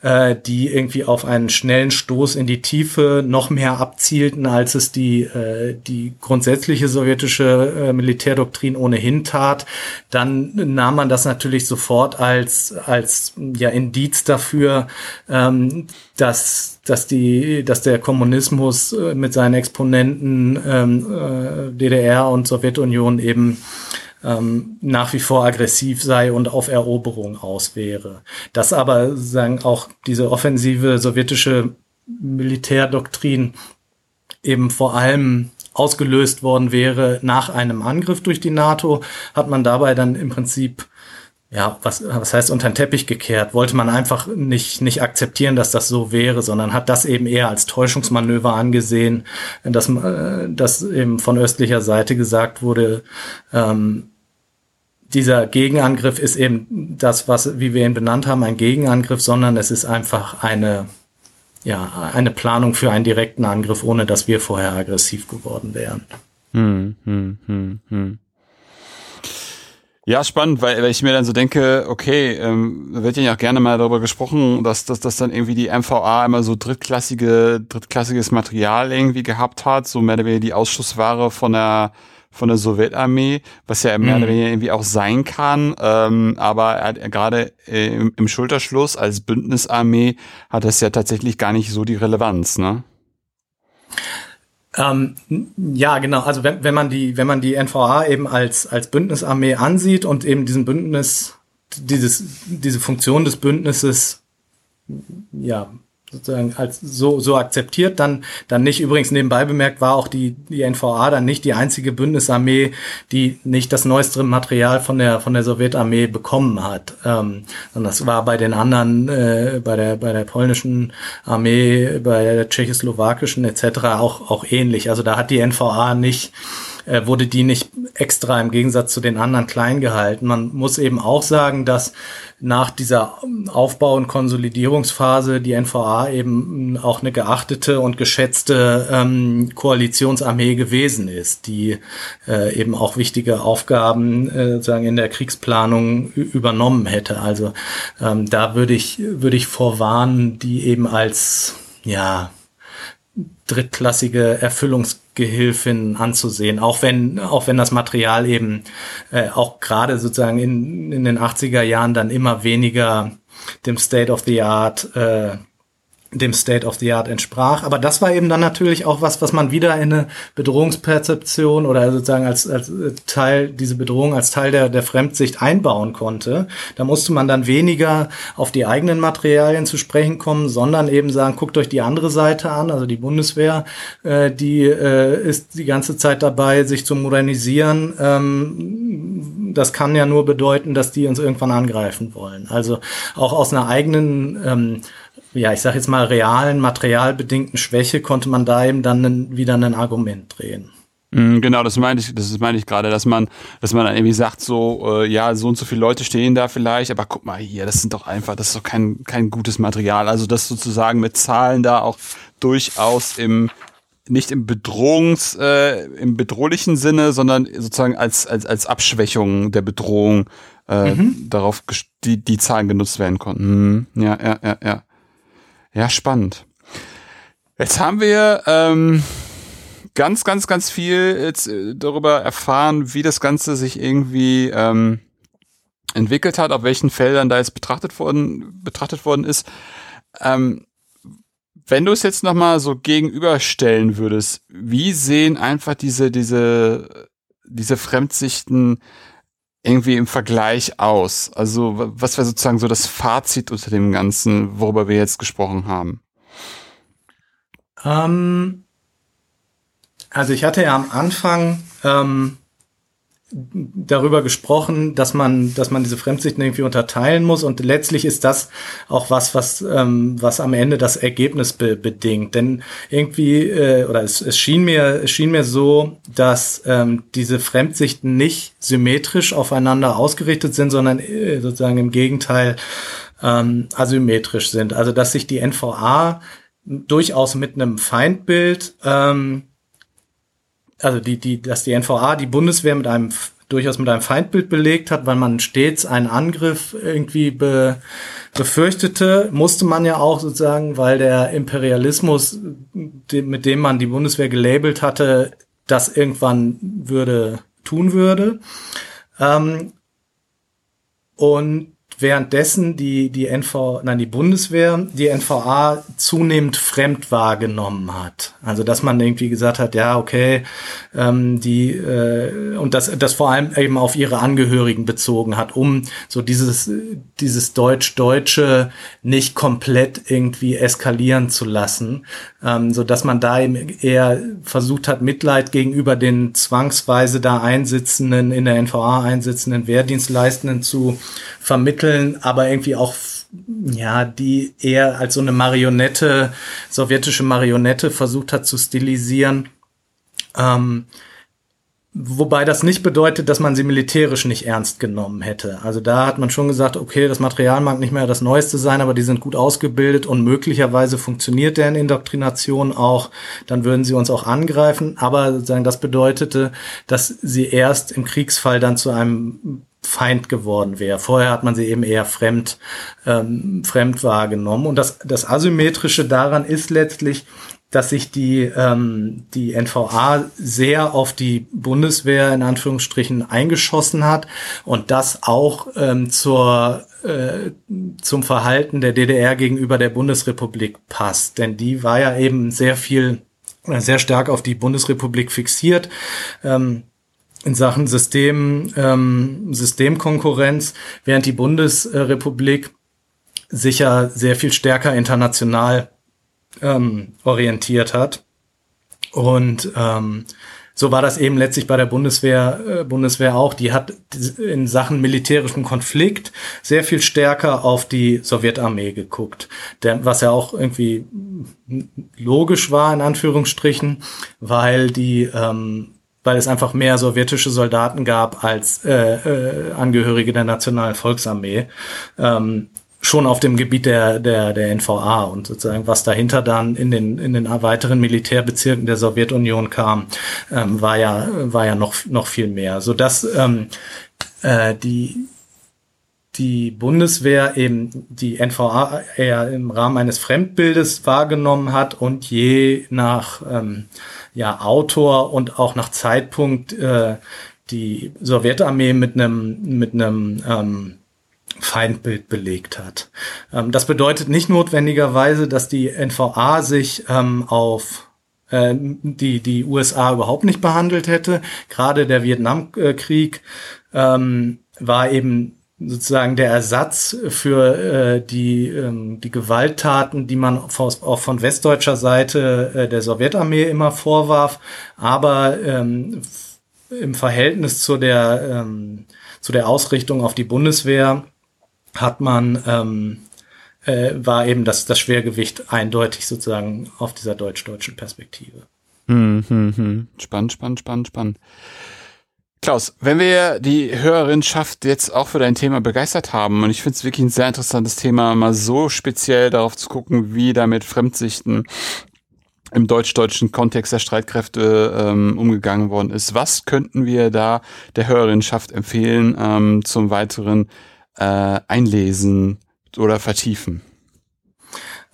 äh, die irgendwie auf einen schnellen Stoß in die Tiefe noch mehr abzielten, als es die, äh, die grundsätzliche sowjetische äh, Militärdoktrin ohnehin tat, dann nahm man das natürlich sofort als, als ja, Indiz dafür, ähm, dass, dass, die, dass der Kommunismus äh, mit seinen Exponenten ähm, äh, DDR und Sowjetunion eben ähm, nach wie vor aggressiv sei und auf Eroberung aus wäre. Dass aber sagen auch diese offensive sowjetische Militärdoktrin eben vor allem ausgelöst worden wäre nach einem Angriff durch die NATO, hat man dabei dann im Prinzip ja, was, was heißt unter den Teppich gekehrt? Wollte man einfach nicht, nicht akzeptieren, dass das so wäre, sondern hat das eben eher als Täuschungsmanöver angesehen, dass, äh, dass eben von östlicher Seite gesagt wurde, ähm, dieser Gegenangriff ist eben das, was, wie wir ihn benannt haben, ein Gegenangriff, sondern es ist einfach eine, ja, eine Planung für einen direkten Angriff, ohne dass wir vorher aggressiv geworden wären. Hm, hm, hm, hm. Ja, spannend, weil, weil ich mir dann so denke, okay, ähm, wird ja auch gerne mal darüber gesprochen, dass, dass, dass dann irgendwie die MVA immer so drittklassige, drittklassiges Material irgendwie gehabt hat, so mehr oder weniger die Ausschussware von der von der Sowjetarmee, was ja mehr oder mhm. weniger irgendwie auch sein kann, ähm, aber er hat gerade äh, im, im Schulterschluss als Bündnisarmee hat das ja tatsächlich gar nicht so die Relevanz, ne? Ähm, ja, genau. Also wenn, wenn man die, wenn man die NVA eben als als Bündnisarmee ansieht und eben diesen Bündnis, dieses diese Funktion des Bündnisses ja sozusagen als so, so akzeptiert, dann, dann nicht. Übrigens nebenbei bemerkt war auch die, die NVA dann nicht die einzige Bündnisarmee, die nicht das neueste Material von der, von der Sowjetarmee bekommen hat. Ähm, und das war bei den anderen, äh, bei der, bei der polnischen Armee, bei der tschechoslowakischen etc. auch, auch ähnlich. Also da hat die NVA nicht, äh, wurde die nicht extra im Gegensatz zu den anderen klein gehalten. Man muss eben auch sagen, dass nach dieser Aufbau- und Konsolidierungsphase die NVA eben auch eine geachtete und geschätzte ähm, Koalitionsarmee gewesen ist, die äh, eben auch wichtige Aufgaben äh, sagen in der Kriegsplanung übernommen hätte. Also ähm, da würde ich würde ich vorwarnen, die eben als ja drittklassige Erfüllungsgehilfin anzusehen, auch wenn, auch wenn das Material eben äh, auch gerade sozusagen in, in den 80er Jahren dann immer weniger dem State of the Art äh, dem State of the Art entsprach. Aber das war eben dann natürlich auch was, was man wieder in eine Bedrohungsperzeption oder sozusagen als, als Teil, diese Bedrohung als Teil der, der Fremdsicht einbauen konnte. Da musste man dann weniger auf die eigenen Materialien zu sprechen kommen, sondern eben sagen, guckt euch die andere Seite an, also die Bundeswehr, äh, die äh, ist die ganze Zeit dabei, sich zu modernisieren. Ähm, das kann ja nur bedeuten, dass die uns irgendwann angreifen wollen. Also auch aus einer eigenen ähm, ja, ich sage jetzt mal, realen, materialbedingten Schwäche konnte man da eben dann wieder ein Argument drehen. Mm, genau, das meine ich, das meine ich gerade, dass man, dass man dann irgendwie sagt, so, äh, ja, so und so viele Leute stehen da vielleicht, aber guck mal hier, das sind doch einfach, das ist doch kein, kein gutes Material. Also das sozusagen mit Zahlen da auch durchaus im, nicht im Bedrohungs, äh, im bedrohlichen Sinne, sondern sozusagen als, als, als Abschwächung der Bedrohung äh, mhm. darauf die, die Zahlen genutzt werden konnten. Hm, ja, ja, ja, ja. Ja, spannend. Jetzt haben wir ähm, ganz, ganz, ganz viel jetzt äh, darüber erfahren, wie das Ganze sich irgendwie ähm, entwickelt hat, auf welchen Feldern da jetzt betrachtet worden, betrachtet worden ist. Ähm, wenn du es jetzt nochmal so gegenüberstellen würdest, wie sehen einfach diese, diese, diese Fremdsichten irgendwie im Vergleich aus? Also was wäre sozusagen so das Fazit unter dem Ganzen, worüber wir jetzt gesprochen haben? Ähm, also ich hatte ja am Anfang ähm, darüber gesprochen, dass man, dass man diese Fremdsichten irgendwie unterteilen muss und letztlich ist das auch was, was, ähm, was am Ende das Ergebnis be bedingt. Denn irgendwie äh, oder es, es schien mir, es schien mir so, dass ähm, diese Fremdsichten nicht symmetrisch aufeinander ausgerichtet sind, sondern äh, sozusagen im Gegenteil ähm, asymmetrisch sind. Also dass sich die NVA durchaus mit einem Feindbild ähm, also die, die, dass die NVA die Bundeswehr mit einem durchaus mit einem Feindbild belegt hat, weil man stets einen Angriff irgendwie be, befürchtete, musste man ja auch sozusagen, weil der Imperialismus, mit dem man die Bundeswehr gelabelt hatte, das irgendwann würde tun würde. Ähm, und währenddessen die, die NV, nein, die Bundeswehr, die NVA zunehmend fremd wahrgenommen hat. Also, dass man irgendwie gesagt hat, ja, okay, ähm, die, äh, und das, das vor allem eben auf ihre Angehörigen bezogen hat, um so dieses, dieses Deutsch-Deutsche nicht komplett irgendwie eskalieren zu lassen, ähm, so dass man da eben eher versucht hat, Mitleid gegenüber den zwangsweise da einsitzenden, in der NVA einsitzenden Wehrdienstleistenden zu vermitteln, aber irgendwie auch ja, die eher als so eine Marionette, sowjetische Marionette versucht hat zu stilisieren. Ähm, Wobei das nicht bedeutet, dass man sie militärisch nicht ernst genommen hätte. Also da hat man schon gesagt, okay, das Material mag nicht mehr das Neueste sein, aber die sind gut ausgebildet und möglicherweise funktioniert deren Indoktrination auch. Dann würden sie uns auch angreifen. Aber sozusagen das bedeutete, dass sie erst im Kriegsfall dann zu einem Feind geworden wäre. Vorher hat man sie eben eher fremd, ähm, fremd wahrgenommen. Und das, das Asymmetrische daran ist letztlich, dass sich die, ähm, die NVA sehr auf die Bundeswehr in Anführungsstrichen eingeschossen hat und das auch ähm, zur, äh, zum Verhalten der DDR gegenüber der Bundesrepublik passt. Denn die war ja eben sehr viel, sehr stark auf die Bundesrepublik fixiert. Ähm, in Sachen System, ähm, Systemkonkurrenz, während die Bundesrepublik sicher sehr viel stärker international ähm, orientiert hat. Und ähm, so war das eben letztlich bei der Bundeswehr, äh, Bundeswehr auch. Die hat in Sachen militärischem Konflikt sehr viel stärker auf die Sowjetarmee geguckt. Der, was ja auch irgendwie logisch war, in Anführungsstrichen, weil die, ähm, weil es einfach mehr sowjetische Soldaten gab als äh, äh, Angehörige der Nationalen Volksarmee. Ähm, schon auf dem Gebiet der, der, der NVA und sozusagen was dahinter dann in den, in den weiteren Militärbezirken der Sowjetunion kam, ähm, war ja, war ja noch, noch viel mehr, so dass ähm, äh, die, die Bundeswehr eben die NVA eher im Rahmen eines Fremdbildes wahrgenommen hat und je nach ähm, ja, Autor und auch nach Zeitpunkt äh, die Sowjetarmee mit einem mit einem ähm, Feindbild belegt hat. Ähm, das bedeutet nicht notwendigerweise, dass die NVA sich ähm, auf äh, die, die USA überhaupt nicht behandelt hätte. Gerade der Vietnamkrieg ähm, war eben sozusagen der Ersatz für äh, die, ähm, die Gewalttaten, die man auch von westdeutscher Seite äh, der Sowjetarmee immer vorwarf, aber ähm, im Verhältnis zu der, ähm, zu der Ausrichtung auf die Bundeswehr hat man, ähm, äh, war eben das, das Schwergewicht eindeutig sozusagen auf dieser deutsch-deutschen Perspektive. Hm, hm, hm. Spannend, spannend, spannend, spannend. Klaus, wenn wir die Hörerinschaft jetzt auch für dein Thema begeistert haben, und ich finde es wirklich ein sehr interessantes Thema, mal so speziell darauf zu gucken, wie da mit Fremdsichten im deutsch-deutschen Kontext der Streitkräfte ähm, umgegangen worden ist. Was könnten wir da der Hörerinschaft empfehlen ähm, zum weiteren äh, einlesen oder vertiefen?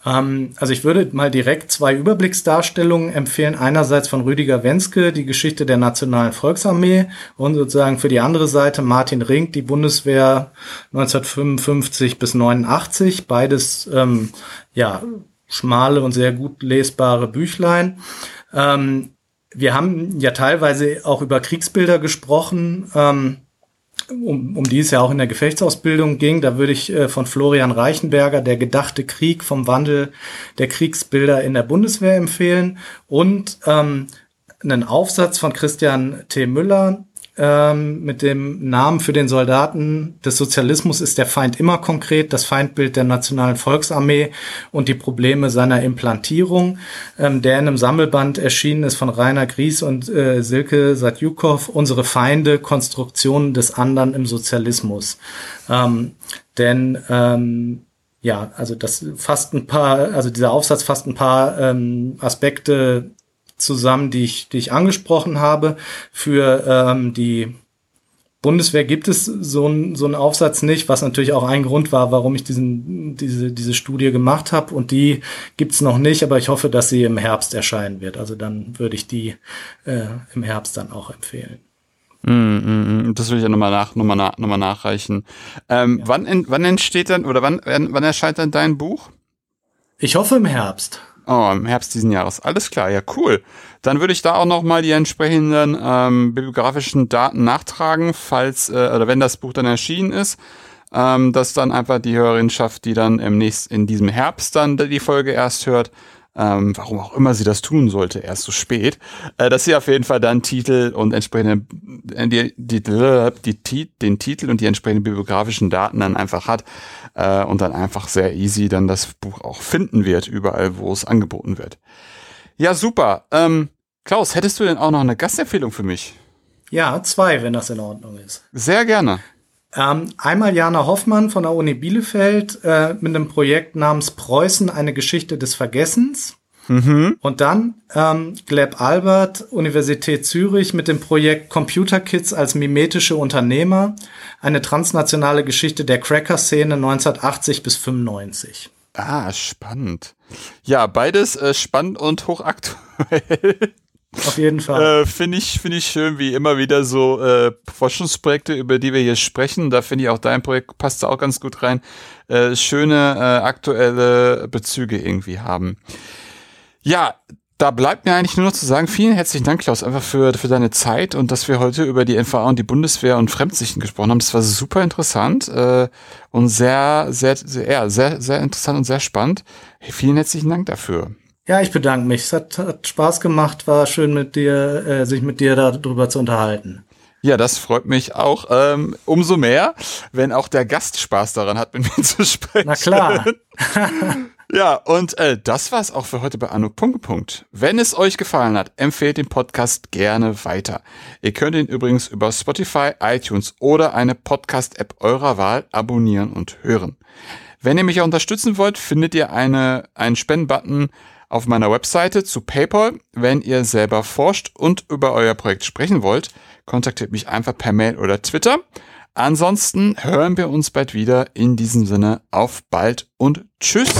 Ähm, also ich würde mal direkt zwei Überblicksdarstellungen empfehlen. Einerseits von Rüdiger Wenske, die Geschichte der Nationalen Volksarmee und sozusagen für die andere Seite Martin Rink, die Bundeswehr 1955 bis 89. Beides ähm, ja schmale und sehr gut lesbare Büchlein. Ähm, wir haben ja teilweise auch über Kriegsbilder gesprochen. Ähm, um, um die es ja auch in der Gefechtsausbildung ging. Da würde ich äh, von Florian Reichenberger Der gedachte Krieg vom Wandel der Kriegsbilder in der Bundeswehr empfehlen und ähm, einen Aufsatz von Christian T. Müller, ähm, mit dem Namen für den Soldaten des Sozialismus ist der Feind immer konkret, das Feindbild der Nationalen Volksarmee und die Probleme seiner Implantierung, ähm, der in einem Sammelband erschienen ist von Rainer Gries und äh, Silke Satjukow, Unsere Feinde, Konstruktionen des anderen im Sozialismus. Ähm, denn ähm, ja, also das fasst ein paar, also dieser Aufsatz fasst ein paar ähm, Aspekte zusammen, die ich, die ich angesprochen habe. Für ähm, die Bundeswehr gibt es so, ein, so einen Aufsatz nicht, was natürlich auch ein Grund war, warum ich diesen, diese, diese Studie gemacht habe. Und die gibt's noch nicht, aber ich hoffe, dass sie im Herbst erscheinen wird. Also dann würde ich die äh, im Herbst dann auch empfehlen. Mm, mm, mm. Das will ich ja nochmal nach, noch mal nach, noch mal nachreichen. Ähm, ja. wann, in, wann entsteht dann oder wann, wann erscheint dann dein Buch? Ich hoffe im Herbst. Oh, im Herbst diesen Jahres. Alles klar, ja, cool. Dann würde ich da auch nochmal die entsprechenden ähm, bibliografischen Daten nachtragen, falls, äh, oder wenn das Buch dann erschienen ist, ähm, dass dann einfach die Hörerinschaft, die dann im nächsten, in diesem Herbst dann die Folge erst hört, ähm, warum auch immer sie das tun sollte, erst so spät, äh, dass sie auf jeden Fall dann Titel und entsprechende äh, die, die, die, den Titel und die entsprechenden bibliografischen Daten dann einfach hat äh, und dann einfach sehr easy dann das Buch auch finden wird, überall, wo es angeboten wird. Ja, super. Ähm, Klaus, hättest du denn auch noch eine Gastempfehlung für mich? Ja, zwei, wenn das in Ordnung ist. Sehr gerne. Ähm, einmal Jana Hoffmann von der Uni Bielefeld äh, mit einem Projekt namens Preußen, eine Geschichte des Vergessens. Mhm. Und dann ähm, Gleb Albert, Universität Zürich mit dem Projekt Computer Kids als mimetische Unternehmer, eine transnationale Geschichte der Cracker-Szene 1980 bis 95. Ah, spannend. Ja, beides äh, spannend und hochaktuell. Auf jeden Fall. Äh, finde ich, finde ich schön, wie immer wieder so äh, Forschungsprojekte, über die wir hier sprechen. Da finde ich auch dein Projekt passt da auch ganz gut rein. Äh, schöne äh, aktuelle Bezüge irgendwie haben. Ja, da bleibt mir eigentlich nur noch zu sagen, vielen herzlichen Dank, Klaus, einfach für, für deine Zeit und dass wir heute über die NVA und die Bundeswehr und Fremdsichten gesprochen haben. Das war super interessant äh, und sehr, sehr, sehr, ja, sehr, sehr interessant und sehr spannend. Hey, vielen herzlichen Dank dafür. Ja, ich bedanke mich. Es hat, hat Spaß gemacht, war schön mit dir, äh, sich mit dir darüber zu unterhalten. Ja, das freut mich auch ähm, umso mehr, wenn auch der Gast Spaß daran hat, mit mir zu sprechen. Na klar. ja, und äh, das war's auch für heute bei Anuk Punkt, Punkt. Wenn es euch gefallen hat, empfehlt den Podcast gerne weiter. Ihr könnt ihn übrigens über Spotify, iTunes oder eine Podcast-App eurer Wahl abonnieren und hören. Wenn ihr mich auch unterstützen wollt, findet ihr eine, einen Spendenbutton auf meiner Webseite zu PayPal. Wenn ihr selber forscht und über euer Projekt sprechen wollt, kontaktiert mich einfach per Mail oder Twitter. Ansonsten hören wir uns bald wieder. In diesem Sinne auf bald und tschüss.